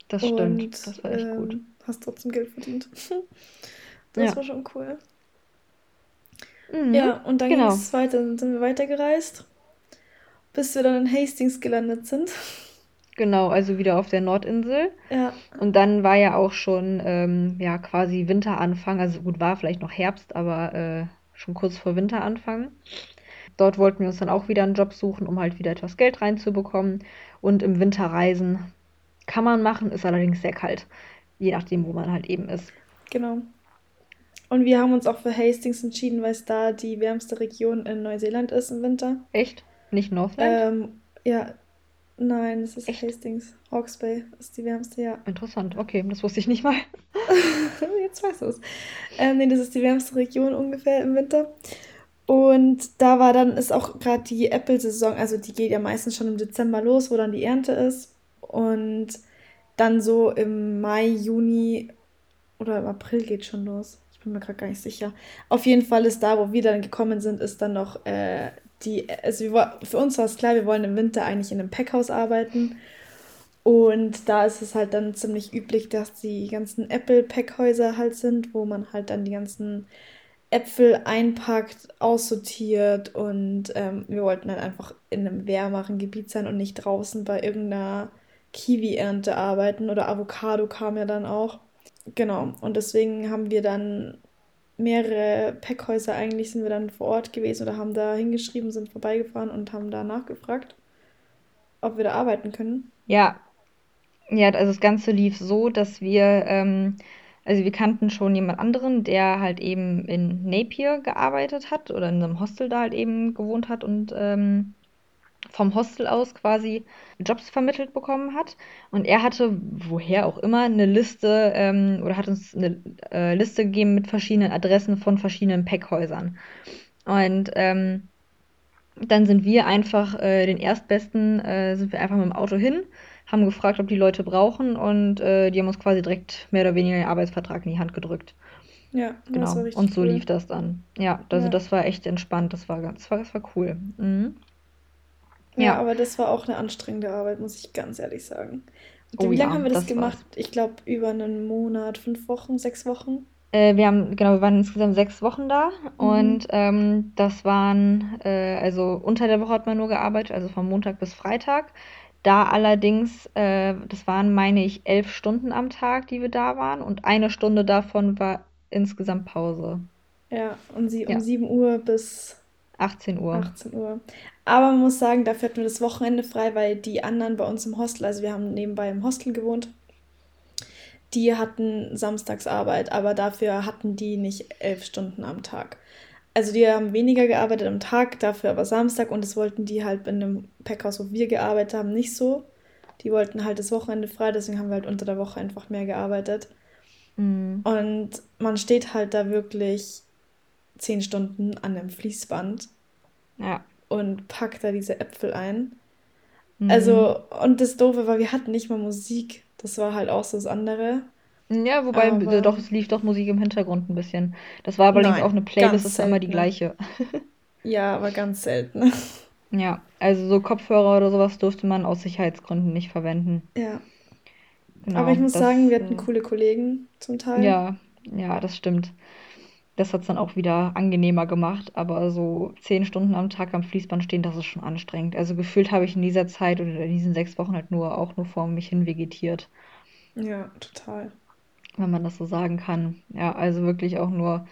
das stimmt. Und Das war echt gut. ähm, hast trotzdem Geld verdient. Das Ja. war schon cool. Mhm. Ja, und dann genau. ging es weiter, dann sind wir weitergereist, bis wir dann in Hastings gelandet sind. Genau, also wieder auf der Nordinsel. Ja, Und dann war ja auch schon ähm, ja quasi Winteranfang. Also gut, war vielleicht noch Herbst, aber äh, schon kurz vor Winteranfang. Dort wollten wir uns dann auch wieder einen Job suchen, um halt wieder etwas Geld reinzubekommen. Und im Winter reisen kann man machen, ist allerdings sehr kalt. Je nachdem, wo man halt eben ist. genau. Und wir haben uns auch für Hastings entschieden, weil es da die wärmste Region in Neuseeland ist im Winter. Echt? Nicht Northland? Ähm, ja, nein, es ist Echt? Hastings. Hawke's Bay ist die wärmste, ja. Interessant. Okay, das wusste ich nicht mal. Jetzt weißt du es. Ähm, nee, das ist die wärmste Region ungefähr im Winter. Und da war dann, ist auch gerade die Apple-Saison, also die geht ja meistens schon im Dezember los, wo dann die Ernte ist. Und dann so im Mai, Juni oder im April geht schon los. Ich bin mir gerade gar nicht sicher. Auf jeden Fall ist da, wo wir dann gekommen sind, ist dann noch äh, die, also wir, für uns war es klar, wir wollen im Winter eigentlich in einem Packhaus arbeiten. Und da ist es halt dann ziemlich üblich, dass die ganzen Apple-Packhäuser halt sind, wo man halt dann die ganzen Äpfel einpackt, aussortiert und ähm, wir wollten halt einfach in einem wärmeren Gebiet sein und nicht draußen bei irgendeiner Kiwi-Ernte arbeiten oder Avocado kam ja dann auch. Genau, und deswegen haben wir dann mehrere Packhäuser eigentlich sind wir dann vor Ort gewesen oder haben da hingeschrieben, sind vorbeigefahren und haben da nachgefragt, ob wir da arbeiten können. Ja, ja, also das Ganze lief so, dass wir, ähm, also wir kannten schon jemand anderen, der halt eben in Napier gearbeitet hat oder in einem Hostel da halt eben gewohnt hat und ähm, vom Hostel aus quasi Jobs vermittelt bekommen hat. Und er hatte, woher auch immer, eine Liste ähm, oder hat uns eine äh, Liste gegeben mit verschiedenen Adressen von verschiedenen Packhäusern. Und ähm, dann sind wir einfach äh, den Erstbesten, äh, sind wir einfach mit dem Auto hin, haben gefragt, ob die Leute brauchen und äh, die haben uns quasi direkt mehr oder weniger den Arbeitsvertrag in die Hand gedrückt. Ja, Genau. Und so cool. lief das dann. Ja, also Ja. das war echt entspannt. Das war ganz, das war, das war cool. Mhm. Ja, Ja. aber das war auch eine anstrengende Arbeit, muss ich ganz ehrlich sagen. Und Oh wie lange ja, haben wir das das war's. gemacht? Ich glaube, über einen Monat, fünf Wochen, sechs Wochen. Äh, wir haben, genau, wir waren insgesamt sechs Wochen da Mhm. und ähm, das waren, äh, also unter der Woche hat man nur gearbeitet, also von Montag bis Freitag. Da allerdings, äh, das waren, meine ich, elf Stunden am Tag, die wir da waren und eine Stunde davon war insgesamt Pause. Ja, um, sie, um Ja, 7 Uhr bis 18 Uhr. 18 Uhr. Aber man muss sagen, dafür hatten wir das Wochenende frei, weil die anderen bei uns im Hostel, also wir haben nebenbei im Hostel gewohnt, die hatten Samstagsarbeit, aber dafür hatten die nicht elf Stunden am Tag. Also die haben weniger gearbeitet am Tag, dafür aber Samstag und das wollten die halt in dem Packhaus, wo wir gearbeitet haben, nicht so. Die wollten halt das Wochenende frei, deswegen haben wir halt unter der Woche einfach mehr gearbeitet. Mhm. Und man steht halt da wirklich zehn Stunden an einem Fließband Ja. und packt da diese Äpfel ein. Mhm. Also, und das Doofe war, wir hatten nicht mal Musik. Das war halt auch so das andere. Ja, wobei, Aber doch, es lief doch Musik im Hintergrund ein bisschen. Das war allerdings auch eine Playlist, das war immer die gleiche. Ja, aber ganz selten. Ja, also so Kopfhörer oder sowas durfte man aus Sicherheitsgründen nicht verwenden. Ja. Aber ich Genau, muss sagen, wir das, hatten äh, coole Kollegen zum Teil. ja, ja, das stimmt. Das hat es dann auch wieder angenehmer gemacht, aber so zehn Stunden am Tag am Fließband stehen, das ist schon anstrengend. Also gefühlt habe ich in dieser Zeit oder in diesen sechs Wochen halt nur auch nur vor mich hin vegetiert, Ja, total. wenn man das so sagen kann. Ja, also wirklich auch nur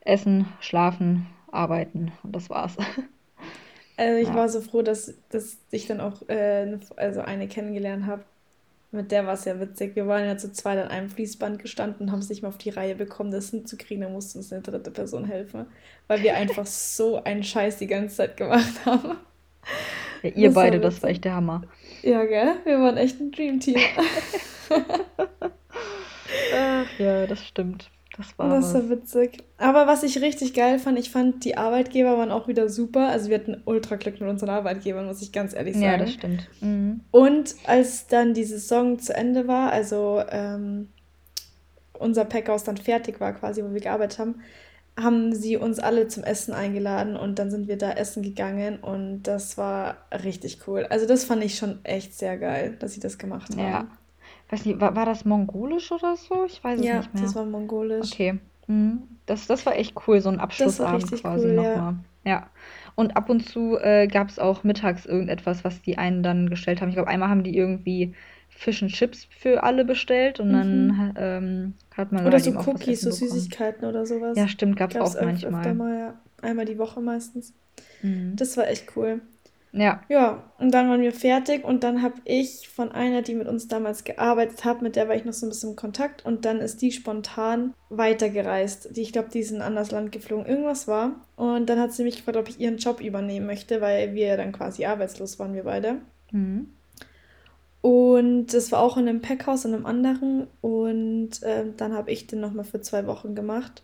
essen, schlafen, arbeiten und das war's. Also ich Ja. war so froh, dass, dass ich dann auch äh, also eine kennengelernt habe. Mit der war es ja witzig. Wir waren ja zu zweit an einem Fließband gestanden und haben es nicht mal auf die Reihe bekommen, das hinzukriegen. Da musste uns eine dritte Person helfen, weil wir einfach so einen Scheiß die ganze Zeit gemacht haben. Ja, ihr Das war beide, das war echt der Hammer. Ja, gell? Wir waren echt ein Dreamteam. Ach ja, das stimmt. Das war Das war witzig. Aber was ich richtig geil fand, ich fand, die Arbeitgeber waren auch wieder super. Also wir hatten ultra Glück mit unseren Arbeitgebern, muss ich ganz ehrlich Ja, das sagen. stimmt. Mhm. Und als dann die Saison zu Ende war, also ähm, unser Packhaus dann fertig war quasi, wo wir gearbeitet haben, haben sie uns alle zum Essen eingeladen und dann sind wir da essen gegangen und das war richtig cool. Also das fand ich schon echt sehr geil, dass sie das gemacht Ja. Weiß nicht, war, war das mongolisch oder so? Ich weiß es Ja, nicht das mehr. war mongolisch. Okay. Mhm. Das, das war echt cool, so ein Das war Abschlussabend quasi cool, ja. nochmal. Ja. Und ab und zu äh, gab es auch mittags irgendetwas, was die einen dann gestellt haben. Ich glaube, einmal haben die irgendwie Fish and Chips für alle bestellt und Mhm. dann ähm, hat man Oder halt so Cookies, so. Süßigkeiten oder Ja, sowas. stimmt, gab es auch manchmal. mal, ja. Einmal die Woche meistens. Mhm. Das war echt cool. Ja. Ja, und dann waren wir fertig und dann habe ich von einer, die mit uns damals gearbeitet hat, mit der war ich noch so ein bisschen in Kontakt und dann ist die spontan weitergereist. Die, ich glaube, die ist in ein anderes Land geflogen, irgendwas war. Und dann hat sie mich gefragt, ob ich ihren Job übernehmen möchte, weil wir dann quasi arbeitslos waren, wir beide. Mhm. Und das war auch in einem Packhaus, in einem anderen. Und ähm, dann habe ich den nochmal für zwei Wochen gemacht.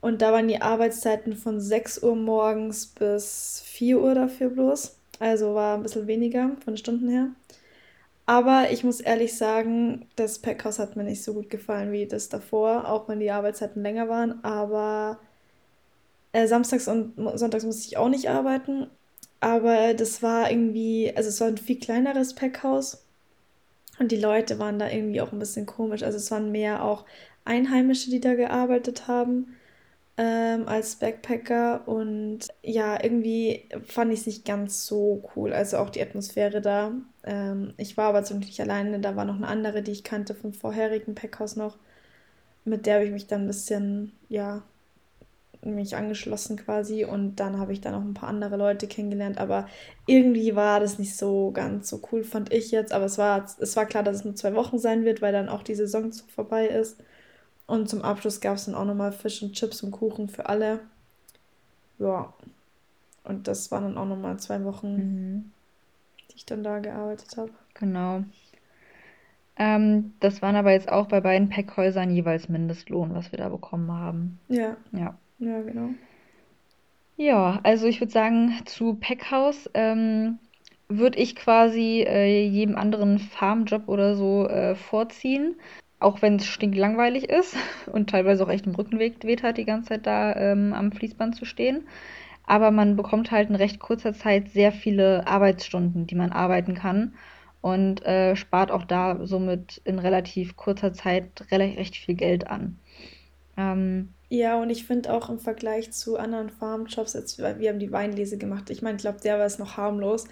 Und da waren die Arbeitszeiten von 6 Uhr morgens bis 4 Uhr dafür bloß. Also war ein bisschen weniger von den Stunden her. Aber ich muss ehrlich sagen, das Packhaus hat mir nicht so gut gefallen wie das davor, auch wenn die Arbeitszeiten länger waren. Aber äh, samstags und sonntags musste ich auch nicht arbeiten. Aber das war irgendwie, also es war ein viel kleineres Packhaus. Und die Leute waren da irgendwie auch ein bisschen komisch. Also es waren mehr auch Einheimische, die da gearbeitet haben, ähm, als Backpacker. Und ja, irgendwie fand ich es nicht ganz so cool. Also auch die Atmosphäre da. Ähm, ich war aber zum Glück alleine. Da war noch eine andere, die ich kannte vom vorherigen Packhaus noch. Mit der habe ich mich dann ein bisschen, ja, mich angeschlossen quasi und dann habe ich da noch ein paar andere Leute kennengelernt, aber irgendwie war das nicht so ganz so cool, fand ich jetzt, aber es war, es war klar, dass es nur zwei Wochen sein wird, weil dann auch die Saison vorbei ist und zum Abschluss gab es dann auch nochmal Fisch und Chips und Kuchen für alle. Ja, und das waren dann auch nochmal zwei Wochen, Mhm. die ich dann da gearbeitet habe. Genau. Ähm, das waren aber jetzt auch bei beiden Packhäusern jeweils Mindestlohn, was wir da bekommen haben. Ja, Ja. ja, genau. Ja, also ich würde sagen, zu Packhaus ähm, würde ich quasi äh, jedem anderen Farmjob oder so äh, vorziehen. Auch wenn es stinklangweilig ist und teilweise auch echt im Rückenweg weht hat, die ganze Zeit da ähm, am Fließband zu stehen. Aber man bekommt halt in recht kurzer Zeit sehr viele Arbeitsstunden, die man arbeiten kann und äh, spart auch da somit in relativ kurzer Zeit recht viel Geld an. Ähm, ja, und ich finde auch im Vergleich zu anderen Farmjobs, jetzt, wir haben die Weinlese gemacht, ich meine, ich glaube, der war es noch harmlos.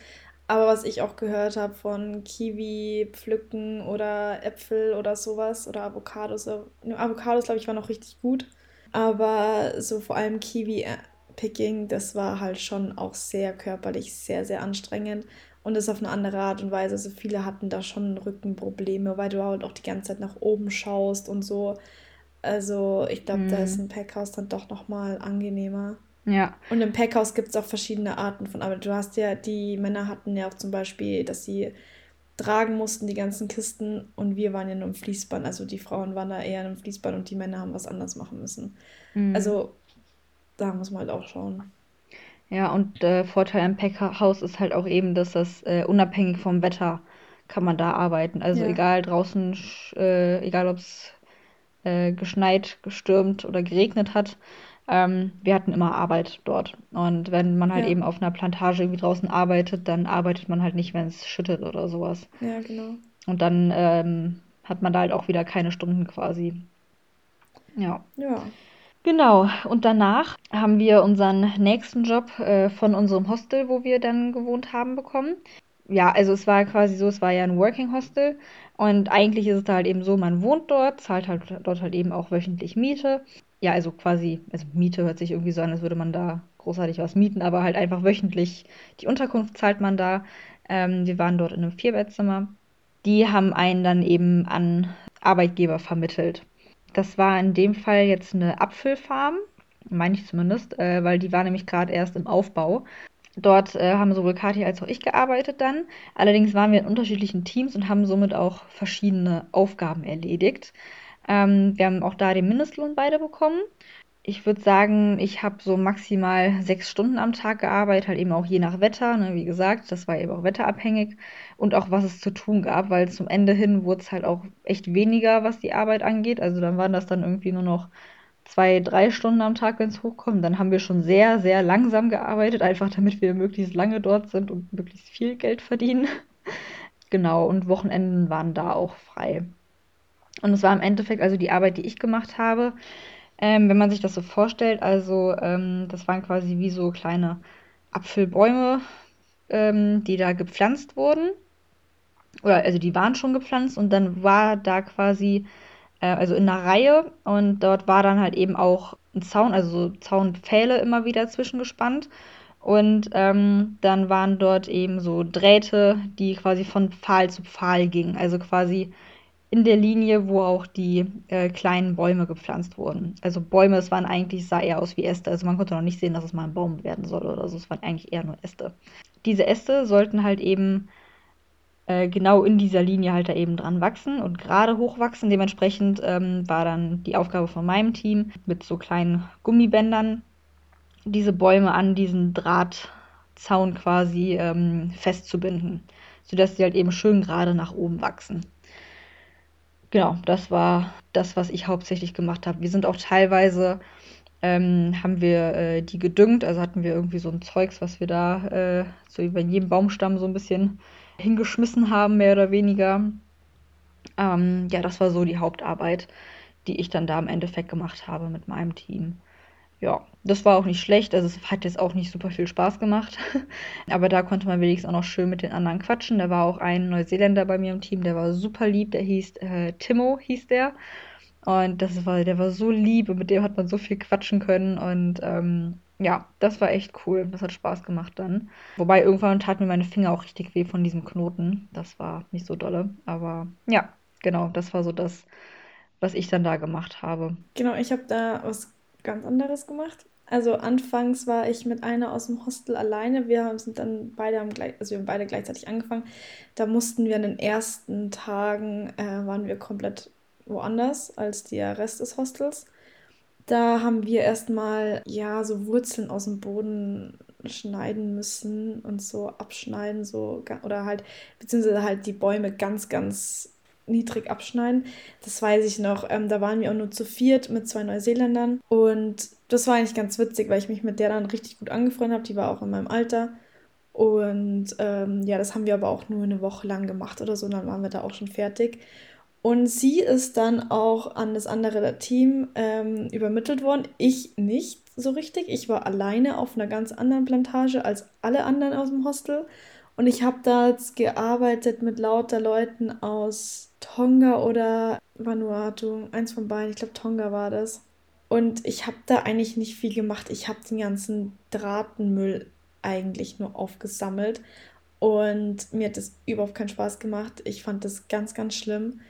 Aber was ich auch gehört habe von Kiwi pflücken oder Äpfel oder sowas oder Avocados, äh, ne, Avocados glaube ich war noch richtig gut. Aber so vor allem Kiwi äh, Picking, das war halt schon auch sehr körperlich, sehr, sehr anstrengend und das auf eine andere Art und Weise. Also viele hatten da schon Rückenprobleme, weil du halt auch die ganze Zeit nach oben schaust und so. Also ich glaube, da ist ein Packhaus dann doch nochmal angenehmer. Ja. Und im Packhaus gibt es auch verschiedene Arten von Arbeit. Du hast ja, die Männer hatten ja auch zum Beispiel, dass sie tragen mussten, die ganzen Kisten, und wir waren ja nur im Fließband. Also die Frauen waren da eher im Fließband und die Männer haben was anderes machen müssen. Mhm. Also da muss man halt auch schauen. Ja, und äh, Vorteil am Packhaus ist halt auch eben, dass das äh, unabhängig vom Wetter kann man da arbeiten. Also Ja. egal draußen, äh, egal ob es äh, geschneit, gestürmt oder geregnet hat, ähm, wir hatten immer Arbeit dort. Und wenn man halt Ja. eben auf einer Plantage irgendwie draußen arbeitet, dann arbeitet man halt nicht, wenn es schüttet oder sowas. Ja, genau. Und dann ähm, hat man da halt auch wieder keine Stunden quasi. Ja. Ja. Genau, und danach haben wir unseren nächsten Job äh, von unserem Hostel, wo wir dann gewohnt haben, bekommen. Ja, also es war quasi so, es war ja ein Working Hostel und eigentlich ist es da halt eben so, man wohnt dort, zahlt halt dort halt eben auch wöchentlich Miete. Ja, also quasi, also Miete hört sich irgendwie so an, als würde man da großartig was mieten, aber halt einfach wöchentlich die Unterkunft zahlt man da. Ähm, wir waren dort in einem Vierbettzimmer. Die haben einen dann eben an Arbeitgeber vermittelt. Das war in dem Fall jetzt eine Apfelfarm, meine ich zumindest, äh, weil die war nämlich gerade erst im Aufbau. Dort äh, haben sowohl Kathi als auch ich gearbeitet dann. Allerdings waren wir in unterschiedlichen Teams und haben somit auch verschiedene Aufgaben erledigt. Ähm, wir haben auch da den Mindestlohn beide bekommen. Ich würde sagen, ich habe so maximal sechs Stunden am Tag gearbeitet, halt eben auch je nach Wetter. Ne? Wie gesagt, das war eben auch wetterabhängig und auch was es zu tun gab, weil zum Ende hin wurde es halt auch echt weniger, was die Arbeit angeht. Also dann waren das dann irgendwie nur noch zwei, drei Stunden am Tag, wenn es hochkommt. Dann haben wir schon sehr, sehr langsam gearbeitet, einfach damit wir möglichst lange dort sind und möglichst viel Geld verdienen. genau, und Wochenenden waren da auch frei. Und es war im Endeffekt also die Arbeit, die ich gemacht habe. Ähm, wenn man sich das so vorstellt, also ähm, das waren quasi wie so kleine Apfelbäume, ähm, die da gepflanzt wurden. Oder also die waren schon gepflanzt und dann war da quasi, äh, also in einer Reihe und dort war dann halt eben auch ein Zaun, also so Zaunpfähle immer wieder zwischengespannt. Und ähm, dann waren dort eben so Drähte, die quasi von Pfahl zu Pfahl gingen. Also quasi in der Linie, wo auch die äh, kleinen Bäume gepflanzt wurden. Also Bäume, es waren eigentlich, sah eher aus wie Äste. Also man konnte noch nicht sehen, dass es mal ein Baum werden soll oder so. Es waren eigentlich eher nur Äste. Diese Äste sollten halt eben äh, genau in dieser Linie halt da eben dran wachsen und gerade hochwachsen. Dementsprechend ähm, war dann die Aufgabe von meinem Team mit so kleinen Gummibändern diese Bäume an diesen Drahtzaun quasi ähm, festzubinden, sodass sie halt eben schön gerade nach oben wachsen. Genau, das war das, was ich hauptsächlich gemacht habe. Wir sind auch teilweise, ähm, haben wir äh, die gedüngt, also hatten wir irgendwie so ein Zeugs, was wir da äh, so über jedem Baumstamm so ein bisschen hingeschmissen haben, mehr oder weniger. Ähm, ja, das war so die Hauptarbeit, die ich dann da im Endeffekt gemacht habe mit meinem Team ja, das war auch nicht schlecht. Also es hat jetzt auch nicht super viel Spaß gemacht. Aber da konnte man wenigstens auch noch schön mit den anderen quatschen. Da war auch ein Neuseeländer bei mir im Team, der war super lieb. Der hieß äh, Timo, hieß der. Und das war, der war so lieb und mit dem hat man so viel quatschen können. Und ähm, ja, das war echt cool. Das hat Spaß gemacht dann. Wobei irgendwann taten mir meine Finger auch richtig weh von diesem Knoten. Das war nicht so dolle. Aber ja, genau, das war so das, was ich dann da gemacht habe. Genau, ich habe da was ganz anderes gemacht. Also anfangs war ich mit einer aus dem Hostel alleine. Wir sind dann beide haben gleich, also wir haben beide gleichzeitig angefangen. Da mussten wir in den ersten Tagen äh, waren wir komplett woanders als der Rest des Hostels. Da haben wir erstmal ja so Wurzeln aus dem Boden schneiden müssen und so abschneiden so oder halt beziehungsweise halt die Bäume ganz ganz niedrig abschneiden. Das weiß ich noch. Ähm, da waren wir auch nur zu viert mit zwei Neuseeländern. Und das war eigentlich ganz witzig, weil ich mich mit der dann richtig gut angefreundet habe. Die war auch in meinem Alter. Und ähm, ja, das haben wir aber auch nur eine Woche lang gemacht oder so. Und dann waren wir da auch schon fertig. Und sie ist dann auch an das andere Team ähm, übermittelt worden. Ich nicht so richtig. Ich war alleine auf einer ganz anderen Plantage als alle anderen aus dem Hostel. Und ich habe da jetzt gearbeitet mit lauter Leuten aus Tonga oder Vanuatu. Eins von beiden. Ich glaube, Tonga war das. Und ich habe da eigentlich nicht viel gemacht. Ich habe den ganzen Drahtenmüll eigentlich nur aufgesammelt. Und mir hat das überhaupt keinen Spaß gemacht. Ich fand das ganz, ganz schlimm,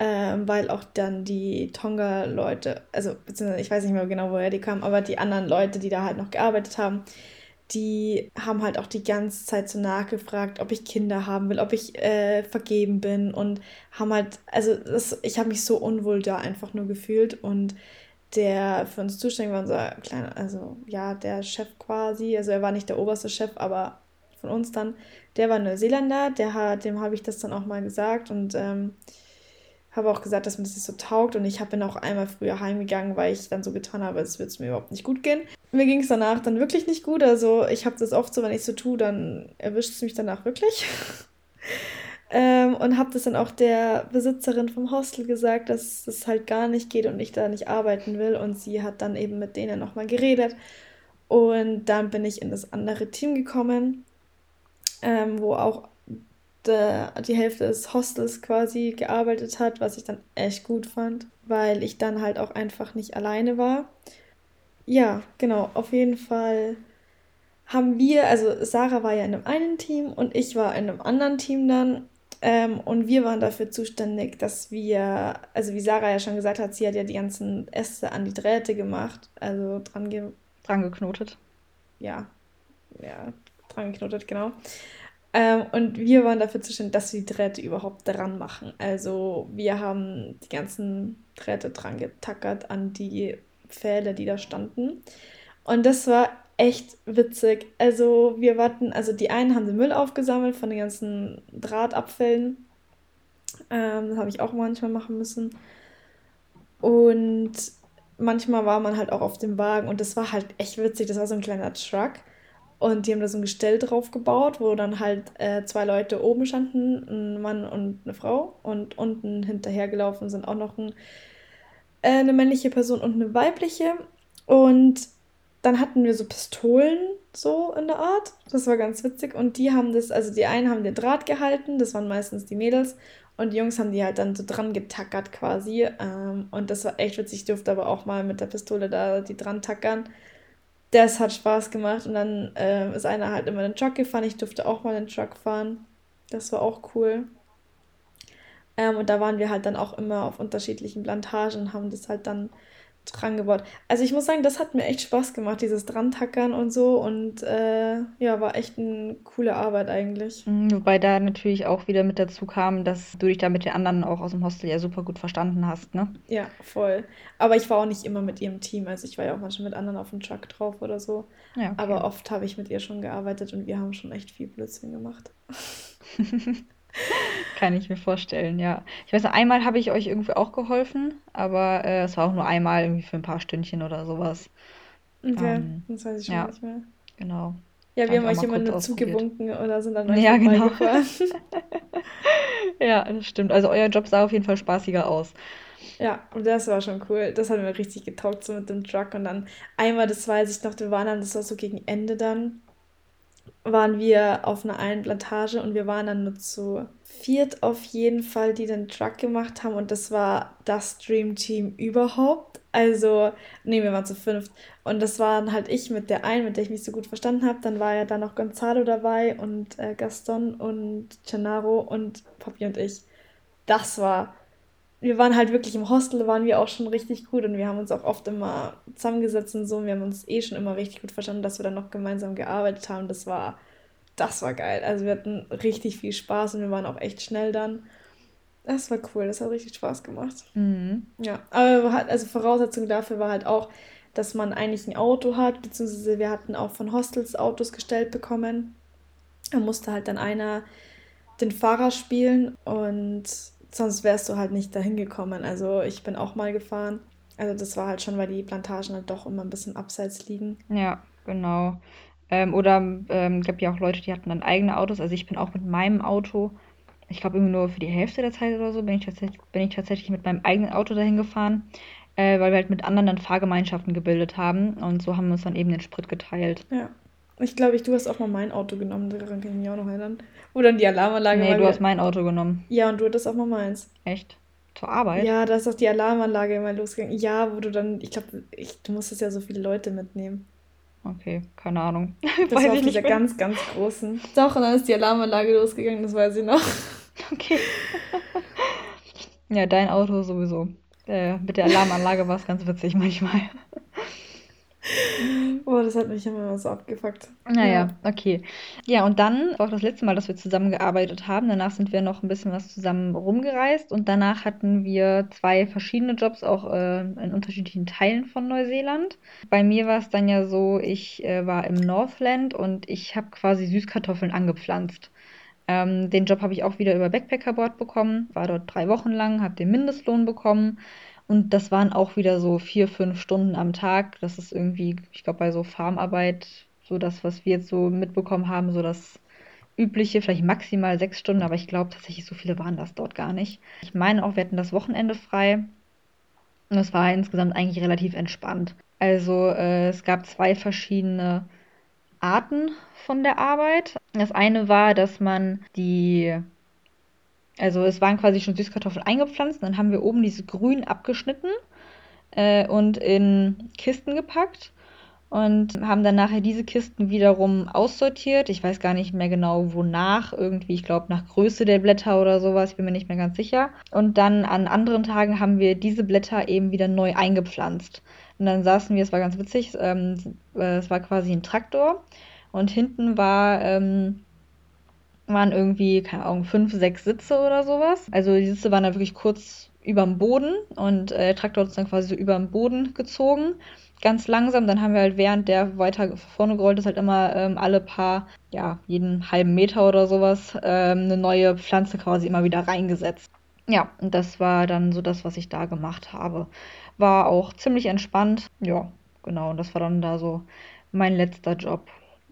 ähm, weil auch dann die Tonga-Leute, also beziehungsweise ich weiß nicht mehr genau, woher die kamen, aber die anderen Leute, die da halt noch gearbeitet haben, die haben halt auch die ganze Zeit so nachgefragt, ob ich Kinder haben will, ob ich äh, vergeben bin und haben halt, also das, ich habe mich so unwohl da einfach nur gefühlt und der für uns zuständig war, unser kleiner, also ja, der Chef quasi, also er war nicht der oberste Chef, aber von uns dann, der war Neuseeländer, der hat, dem habe ich das dann auch mal gesagt und ähm, habe auch gesagt, dass mir das nicht so taugt und ich bin auch einmal früher heimgegangen, weil ich dann so getan habe, es wird mir überhaupt nicht gut gehen. Mir ging es danach dann wirklich nicht gut, also ich habe das oft so, wenn ich so tue, dann erwischt es mich danach wirklich. ähm, und habe das dann auch der Besitzerin vom Hostel gesagt, dass das halt gar nicht geht und ich da nicht arbeiten will und sie hat dann eben mit denen nochmal geredet und dann bin ich in das andere Team gekommen, ähm, wo auch der, die Hälfte des Hostels quasi gearbeitet hat, was ich dann echt gut fand, weil ich dann halt auch einfach nicht alleine war. Ja, genau, auf jeden Fall haben wir, also Sarah war ja in einem einen Team und ich war in einem anderen Team dann. Ähm, und wir waren dafür zuständig, dass wir, also wie Sarah ja schon gesagt hat, sie hat ja die ganzen Äste an die Drähte gemacht, also dran, ge dran geknotet. Ja, ja, dran geknotet, genau. Ähm, und wir waren dafür zuständig, dass wir die Drähte überhaupt dran machen. Also wir haben die ganzen Drähte dran getackert an die Pfähle, die da standen. Und das war echt witzig. Also wir warten, also die einen haben den Müll aufgesammelt von den ganzen Drahtabfällen. Ähm, das habe ich auch manchmal machen müssen. Und manchmal war man halt auch auf dem Wagen und das war halt echt witzig. Das war so ein kleiner Truck. Und die haben da so ein Gestell drauf gebaut, wo dann halt äh, zwei Leute oben standen, ein Mann und eine Frau. Und unten hinterhergelaufen sind auch noch ein, äh, eine männliche Person und eine weibliche. Und dann hatten wir so Pistolen so in der Art. Das war ganz witzig. Und die haben das, also die einen haben den Draht gehalten, das waren meistens die Mädels. Und die Jungs haben die halt dann so dran getackert quasi. Ähm, und das war echt witzig. Ich durfte aber auch mal mit der Pistole da die dran tackern das hat Spaß gemacht. Und dann äh, ist einer halt immer den Truck gefahren. Ich durfte auch mal den Truck fahren. Das war auch cool. Ähm, und da waren wir halt dann auch immer auf unterschiedlichen Plantagen und haben das halt dann dran gebaut. Also ich muss sagen, das hat mir echt Spaß gemacht, dieses Drantackern und so. Und äh, ja, war echt eine coole Arbeit eigentlich. Mhm, wobei da natürlich auch wieder mit dazu kam, dass du dich da mit den anderen auch aus dem Hostel ja super gut verstanden hast, ne? Ja, voll. Aber ich war auch nicht immer mit ihrem Team. Also ich war ja auch manchmal mit anderen auf dem Truck drauf oder so. Ja, okay. Aber oft habe ich mit ihr schon gearbeitet und wir haben schon echt viel Blödsinn gemacht. Kann ich mir vorstellen, ja. Ich weiß noch, einmal habe ich euch irgendwie auch geholfen, aber äh, es war auch nur einmal irgendwie für ein paar Stündchen oder sowas. Okay, ähm, das weiß ich schon ja, nicht mehr. Genau. Ja, wir haben euch immer nur zugewunken oder sind dann euch ja, genau. ja, das stimmt. Also euer Job sah auf jeden Fall spaßiger aus. Ja, und das war schon cool. Das hat mir richtig getaugt, so mit dem Truck. Und dann einmal, das weiß ich noch, wir waren dann, das war so gegen Ende dann waren wir auf einer einen Plantage und wir waren dann nur zu viert auf jeden Fall, die den Truck gemacht haben und das war das Dream Team überhaupt. Also, nee, wir waren zu fünft und das waren halt ich mit der einen, mit der ich mich so gut verstanden habe. Dann war ja dann noch Gonzalo dabei und äh, Gaston und Gennaro und Papi und ich. Das war wir waren halt wirklich im Hostel, waren wir auch schon richtig gut und wir haben uns auch oft immer zusammengesetzt und so. Wir haben uns eh schon immer richtig gut verstanden, dass wir dann noch gemeinsam gearbeitet haben. Das war, das war geil. Also wir hatten richtig viel Spaß und wir waren auch echt schnell dann. Das war cool, das hat richtig Spaß gemacht. Mhm. Ja, aber also Voraussetzung dafür war halt auch, dass man eigentlich ein Auto hat, beziehungsweise wir hatten auch von Hostels Autos gestellt bekommen. Da musste halt dann einer den Fahrer spielen und sonst wärst du halt nicht dahin gekommen. Also ich bin auch mal gefahren. Also das war halt schon, weil die Plantagen halt doch immer ein bisschen abseits liegen. Ja, genau. Ähm, oder ähm, gab ja auch Leute, die hatten dann eigene Autos. Also ich bin auch mit meinem Auto, ich glaube irgendwie nur für die Hälfte der Zeit oder so, bin ich tatsächlich, bin ich tatsächlich mit meinem eigenen Auto dahin gefahren, äh, weil wir halt mit anderen dann Fahrgemeinschaften gebildet haben. Und so haben wir uns dann eben den Sprit geteilt. Ja. Ich glaube, ich, du hast auch mal mein Auto genommen, daran kann ich mich auch noch erinnern. Dann die Alarmanlage Nee, du hast mein Auto genommen. Ja, und du hattest auch mal meins. Echt? Zur Arbeit? Ja, da ist auch die Alarmanlage immer losgegangen. Ja, wo du dann, ich glaube, ich, du musstest ja so viele Leute mitnehmen. Okay, keine Ahnung. Das war auf dieser ganz, ganz großen. Doch, und dann ist die Alarmanlage losgegangen, das weiß ich noch. Okay. ja, dein Auto sowieso. Äh, mit der Alarmanlage war es ganz witzig manchmal. Boah, das hat mich immer so abgefuckt. Naja, ja. okay. Ja, und dann war auch das letzte Mal, dass wir zusammengearbeitet haben. Danach sind wir noch ein bisschen was zusammen rumgereist und danach hatten wir zwei verschiedene Jobs, auch äh, in unterschiedlichen Teilen von Neuseeland. Bei mir war es dann ja so, ich äh, war im Northland und ich habe quasi Süßkartoffeln angepflanzt. Ähm, den Job habe ich auch wieder über Backpackerboard bekommen, war dort drei Wochen lang, habe den Mindestlohn bekommen und das waren auch wieder so vier, fünf Stunden am Tag. Das ist irgendwie, ich glaube, bei so Farmarbeit, so das, was wir jetzt so mitbekommen haben, so das übliche, vielleicht maximal sechs Stunden, aber ich glaube tatsächlich, so viele waren das dort gar nicht. Ich meine auch, wir hatten das Wochenende frei. Und es war insgesamt eigentlich relativ entspannt. Also äh, es gab zwei verschiedene Arten von der Arbeit. Das eine war, dass man die also es waren quasi schon Süßkartoffeln eingepflanzt, dann haben wir oben diese grün abgeschnitten äh, und in Kisten gepackt und haben dann nachher diese Kisten wiederum aussortiert. Ich weiß gar nicht mehr genau wonach, irgendwie, ich glaube nach Größe der Blätter oder sowas, ich bin mir nicht mehr ganz sicher. Und dann an anderen Tagen haben wir diese Blätter eben wieder neu eingepflanzt. Und dann saßen wir, es war ganz witzig, ähm, es war quasi ein Traktor und hinten war ähm, waren irgendwie, keine Ahnung, fünf, sechs Sitze oder sowas. Also die Sitze waren da wirklich kurz überm Boden und äh, der Traktor hat uns dann quasi so überm Boden gezogen. Ganz langsam, dann haben wir halt während der weiter vorne gerollt ist, halt immer ähm, alle paar, ja, jeden halben Meter oder sowas, ähm, eine neue Pflanze quasi immer wieder reingesetzt. Ja, und das war dann so das, was ich da gemacht habe. War auch ziemlich entspannt. Ja, genau. Und das war dann da so mein letzter Job.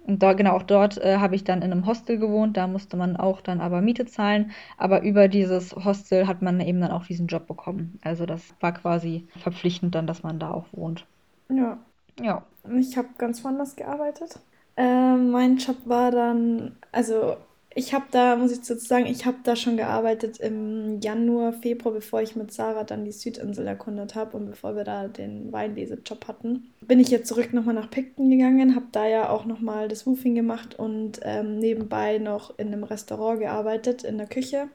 Und da, genau, auch dort äh, habe ich dann in einem Hostel gewohnt. Da musste man auch dann aber Miete zahlen. Aber über dieses Hostel hat man eben dann auch diesen Job bekommen. Also das war quasi verpflichtend dann, dass man da auch wohnt. Ja. Ja. Ich habe ganz woanders gearbeitet. Äh, mein Job war dann, also ich habe da, muss ich dazu sagen, ich habe da schon gearbeitet im Januar, Februar, bevor ich mit Sarah dann die Südinsel erkundet habe und bevor wir da den Weinlesejob hatten. Bin ich jetzt zurück nochmal nach Picton gegangen, habe da ja auch nochmal das Woofing gemacht und ähm, nebenbei noch in einem Restaurant gearbeitet, in der Küche.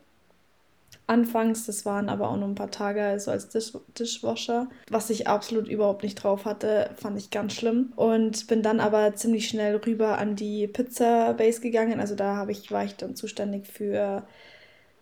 Anfangs, das waren aber auch nur ein paar Tage so als Dish Dishwasher, was ich absolut überhaupt nicht drauf hatte, fand ich ganz schlimm. Und bin dann aber ziemlich schnell rüber an die Pizza Base gegangen. Also da habe ich, war ich dann zuständig für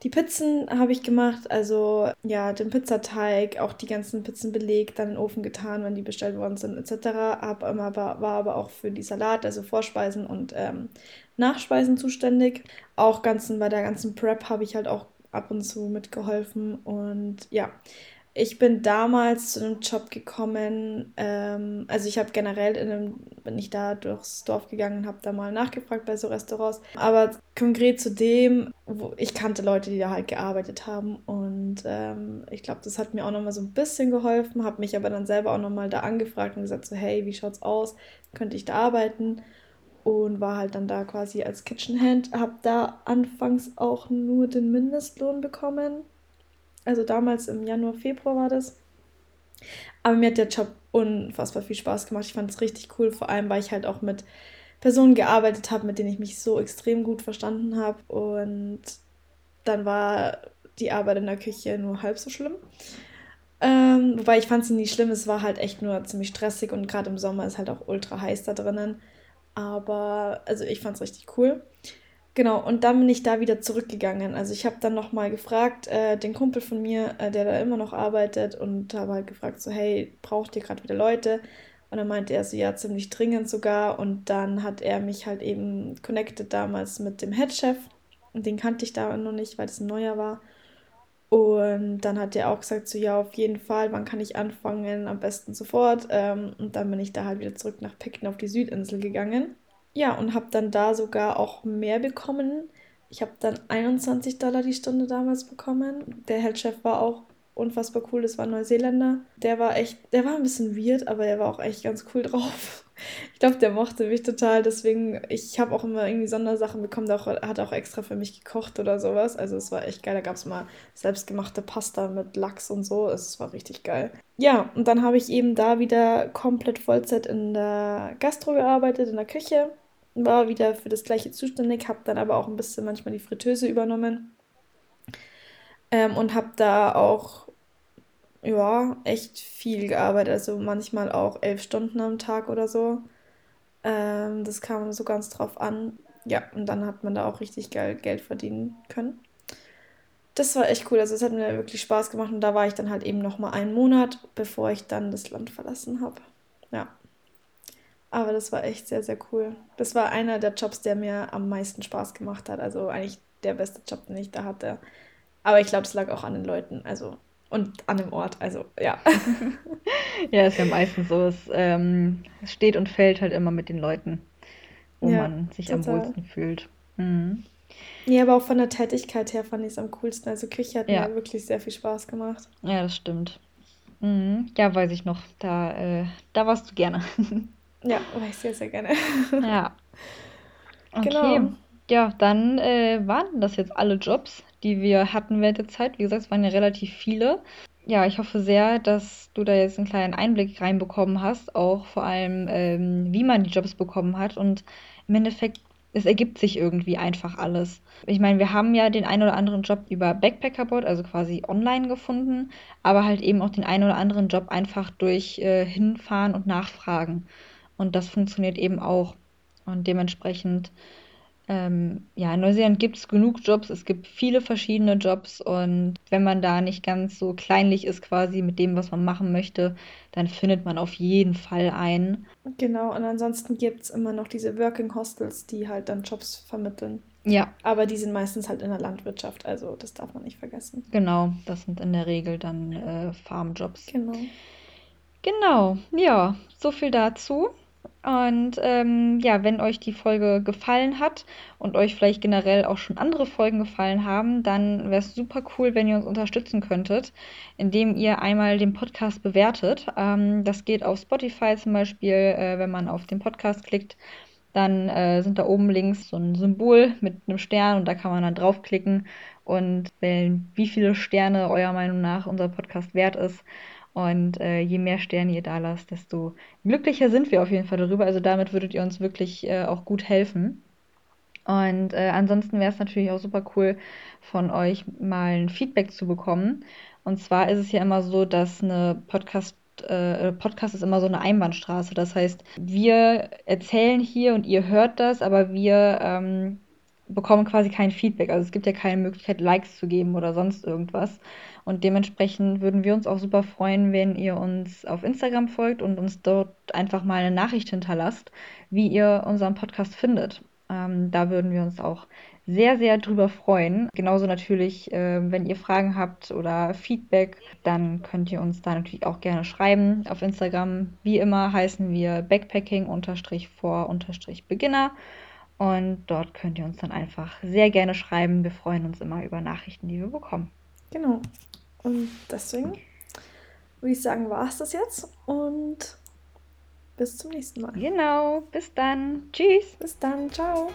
die Pizzen habe ich gemacht, also ja, den Pizzateig, auch die ganzen Pizzen belegt, dann in den Ofen getan, wenn die bestellt worden sind, etc. Hab immer, war aber auch für die Salat, also Vorspeisen und ähm, Nachspeisen zuständig. Auch ganzen, bei der ganzen Prep habe ich halt auch ab und zu mitgeholfen. Und ja, ich bin damals zu einem Job gekommen. Ähm, also ich habe generell in einem, bin ich da durchs Dorf gegangen und habe da mal nachgefragt bei so Restaurants. Aber konkret zu dem, wo ich kannte Leute, die da halt gearbeitet haben. Und ähm, ich glaube, das hat mir auch nochmal so ein bisschen geholfen. Habe mich aber dann selber auch nochmal da angefragt und gesagt so, hey, wie schaut's aus? Könnte ich da arbeiten? Und war halt dann da quasi als Kitchenhand. Habe da anfangs auch nur den Mindestlohn bekommen. Also damals im Januar, Februar war das. Aber mir hat der Job unfassbar viel Spaß gemacht. Ich fand es richtig cool, vor allem weil ich halt auch mit Personen gearbeitet habe, mit denen ich mich so extrem gut verstanden habe. Und dann war die Arbeit in der Küche nur halb so schlimm. Ähm, wobei ich fand sie nie schlimm, es war halt echt nur ziemlich stressig und gerade im Sommer ist halt auch ultra heiß da drinnen. Aber also ich fand es richtig cool. Genau, und dann bin ich da wieder zurückgegangen. Also ich habe dann nochmal gefragt, äh, den Kumpel von mir, äh, der da immer noch arbeitet, und habe halt gefragt, so, hey, braucht ihr gerade wieder Leute? Und dann meinte er so, ja, ziemlich dringend sogar. Und dann hat er mich halt eben connected damals mit dem Headchef. Und den kannte ich da noch nicht, weil das ein neuer war. Und dann hat er auch gesagt, so ja, auf jeden Fall, wann kann ich anfangen? Am besten sofort. Ähm, und dann bin ich da halt wieder zurück nach Peking auf die Südinsel gegangen. Ja, und habe dann da sogar auch mehr bekommen. Ich habe dann 21 Dollar die Stunde damals bekommen. Der Headchef war auch unfassbar cool. Das war ein Neuseeländer. Der war echt, der war ein bisschen weird, aber er war auch echt ganz cool drauf. Ich glaube, der mochte mich total. Deswegen, ich habe auch immer irgendwie Sondersachen bekommen. Der hat auch extra für mich gekocht oder sowas. Also es war echt geil. Da gab es mal selbstgemachte Pasta mit Lachs und so. Es war richtig geil. Ja, und dann habe ich eben da wieder komplett Vollzeit in der Gastro gearbeitet, in der Küche. War wieder für das gleiche zuständig, habe dann aber auch ein bisschen manchmal die Fritteuse übernommen. Ähm, und habe da auch ja, echt viel gearbeitet. Also manchmal auch elf Stunden am Tag oder so. Ähm, das kam so ganz drauf an. Ja, und dann hat man da auch richtig geil Geld verdienen können. Das war echt cool. Also es hat mir wirklich Spaß gemacht. Und da war ich dann halt eben noch mal einen Monat, bevor ich dann das Land verlassen habe. Ja. Aber das war echt sehr, sehr cool. Das war einer der Jobs, der mir am meisten Spaß gemacht hat. Also eigentlich der beste Job, den ich da hatte. Aber ich glaube, es lag auch an den Leuten. Also und an dem Ort. Also ja. ja, ist ja meistens so. Es, ähm, steht und fällt halt immer mit den Leuten, wo ja, man sich total. am wohlsten fühlt. Mhm. Ja, aber auch von der Tätigkeit her fand ich es am coolsten. Also Küche hat ja. mir wirklich sehr viel Spaß gemacht. Ja, das stimmt. Mhm. Ja, weiß ich noch. Da, äh, da warst du gerne. ja, war ich sehr, sehr gerne. ja. Okay. Genau. Ja, dann äh, waren das jetzt alle Jobs, die wir hatten während der Zeit. Wie gesagt, es waren ja relativ viele. Ja, ich hoffe sehr, dass du da jetzt einen kleinen Einblick reinbekommen hast, auch vor allem, ähm, wie man die Jobs bekommen hat. Und im Endeffekt, es ergibt sich irgendwie einfach alles. Ich meine, wir haben ja den einen oder anderen Job über Backpackerboard, also quasi online gefunden, aber halt eben auch den einen oder anderen Job einfach durch äh, Hinfahren und Nachfragen. Und das funktioniert eben auch. Und dementsprechend ähm, ja, in Neuseeland gibt es genug Jobs, es gibt viele verschiedene Jobs und wenn man da nicht ganz so kleinlich ist quasi mit dem, was man machen möchte, dann findet man auf jeden Fall einen. Genau, und ansonsten gibt es immer noch diese Working Hostels, die halt dann Jobs vermitteln. Ja. Aber die sind meistens halt in der Landwirtschaft, also das darf man nicht vergessen. Genau, das sind in der Regel dann äh, Farmjobs. Genau. Genau, ja, so viel dazu. Und ähm, ja, wenn euch die Folge gefallen hat und euch vielleicht generell auch schon andere Folgen gefallen haben, dann wäre es super cool, wenn ihr uns unterstützen könntet, indem ihr einmal den Podcast bewertet. Ähm, das geht auf Spotify zum Beispiel, äh, wenn man auf den Podcast klickt. Dann äh, sind da oben links so ein Symbol mit einem Stern und da kann man dann draufklicken und wählen, wie viele Sterne eurer Meinung nach unser Podcast wert ist. Und äh, je mehr Sterne ihr da lasst, desto glücklicher sind wir auf jeden Fall darüber. Also damit würdet ihr uns wirklich äh, auch gut helfen. Und äh, ansonsten wäre es natürlich auch super cool, von euch mal ein Feedback zu bekommen. Und zwar ist es ja immer so, dass eine Podcast äh, Podcast ist immer so eine Einbahnstraße. Das heißt, wir erzählen hier und ihr hört das, aber wir ähm, bekommen quasi kein Feedback. Also es gibt ja keine Möglichkeit, Likes zu geben oder sonst irgendwas. Und dementsprechend würden wir uns auch super freuen, wenn ihr uns auf Instagram folgt und uns dort einfach mal eine Nachricht hinterlasst, wie ihr unseren Podcast findet. Ähm, da würden wir uns auch sehr, sehr drüber freuen. Genauso natürlich, äh, wenn ihr Fragen habt oder Feedback, dann könnt ihr uns da natürlich auch gerne schreiben. Auf Instagram, wie immer, heißen wir backpacking-for-beginner. Und dort könnt ihr uns dann einfach sehr gerne schreiben. Wir freuen uns immer über Nachrichten, die wir bekommen. Genau. Und deswegen würde ich sagen, war es das jetzt und bis zum nächsten Mal. Genau, bis dann. Tschüss. Bis dann, ciao.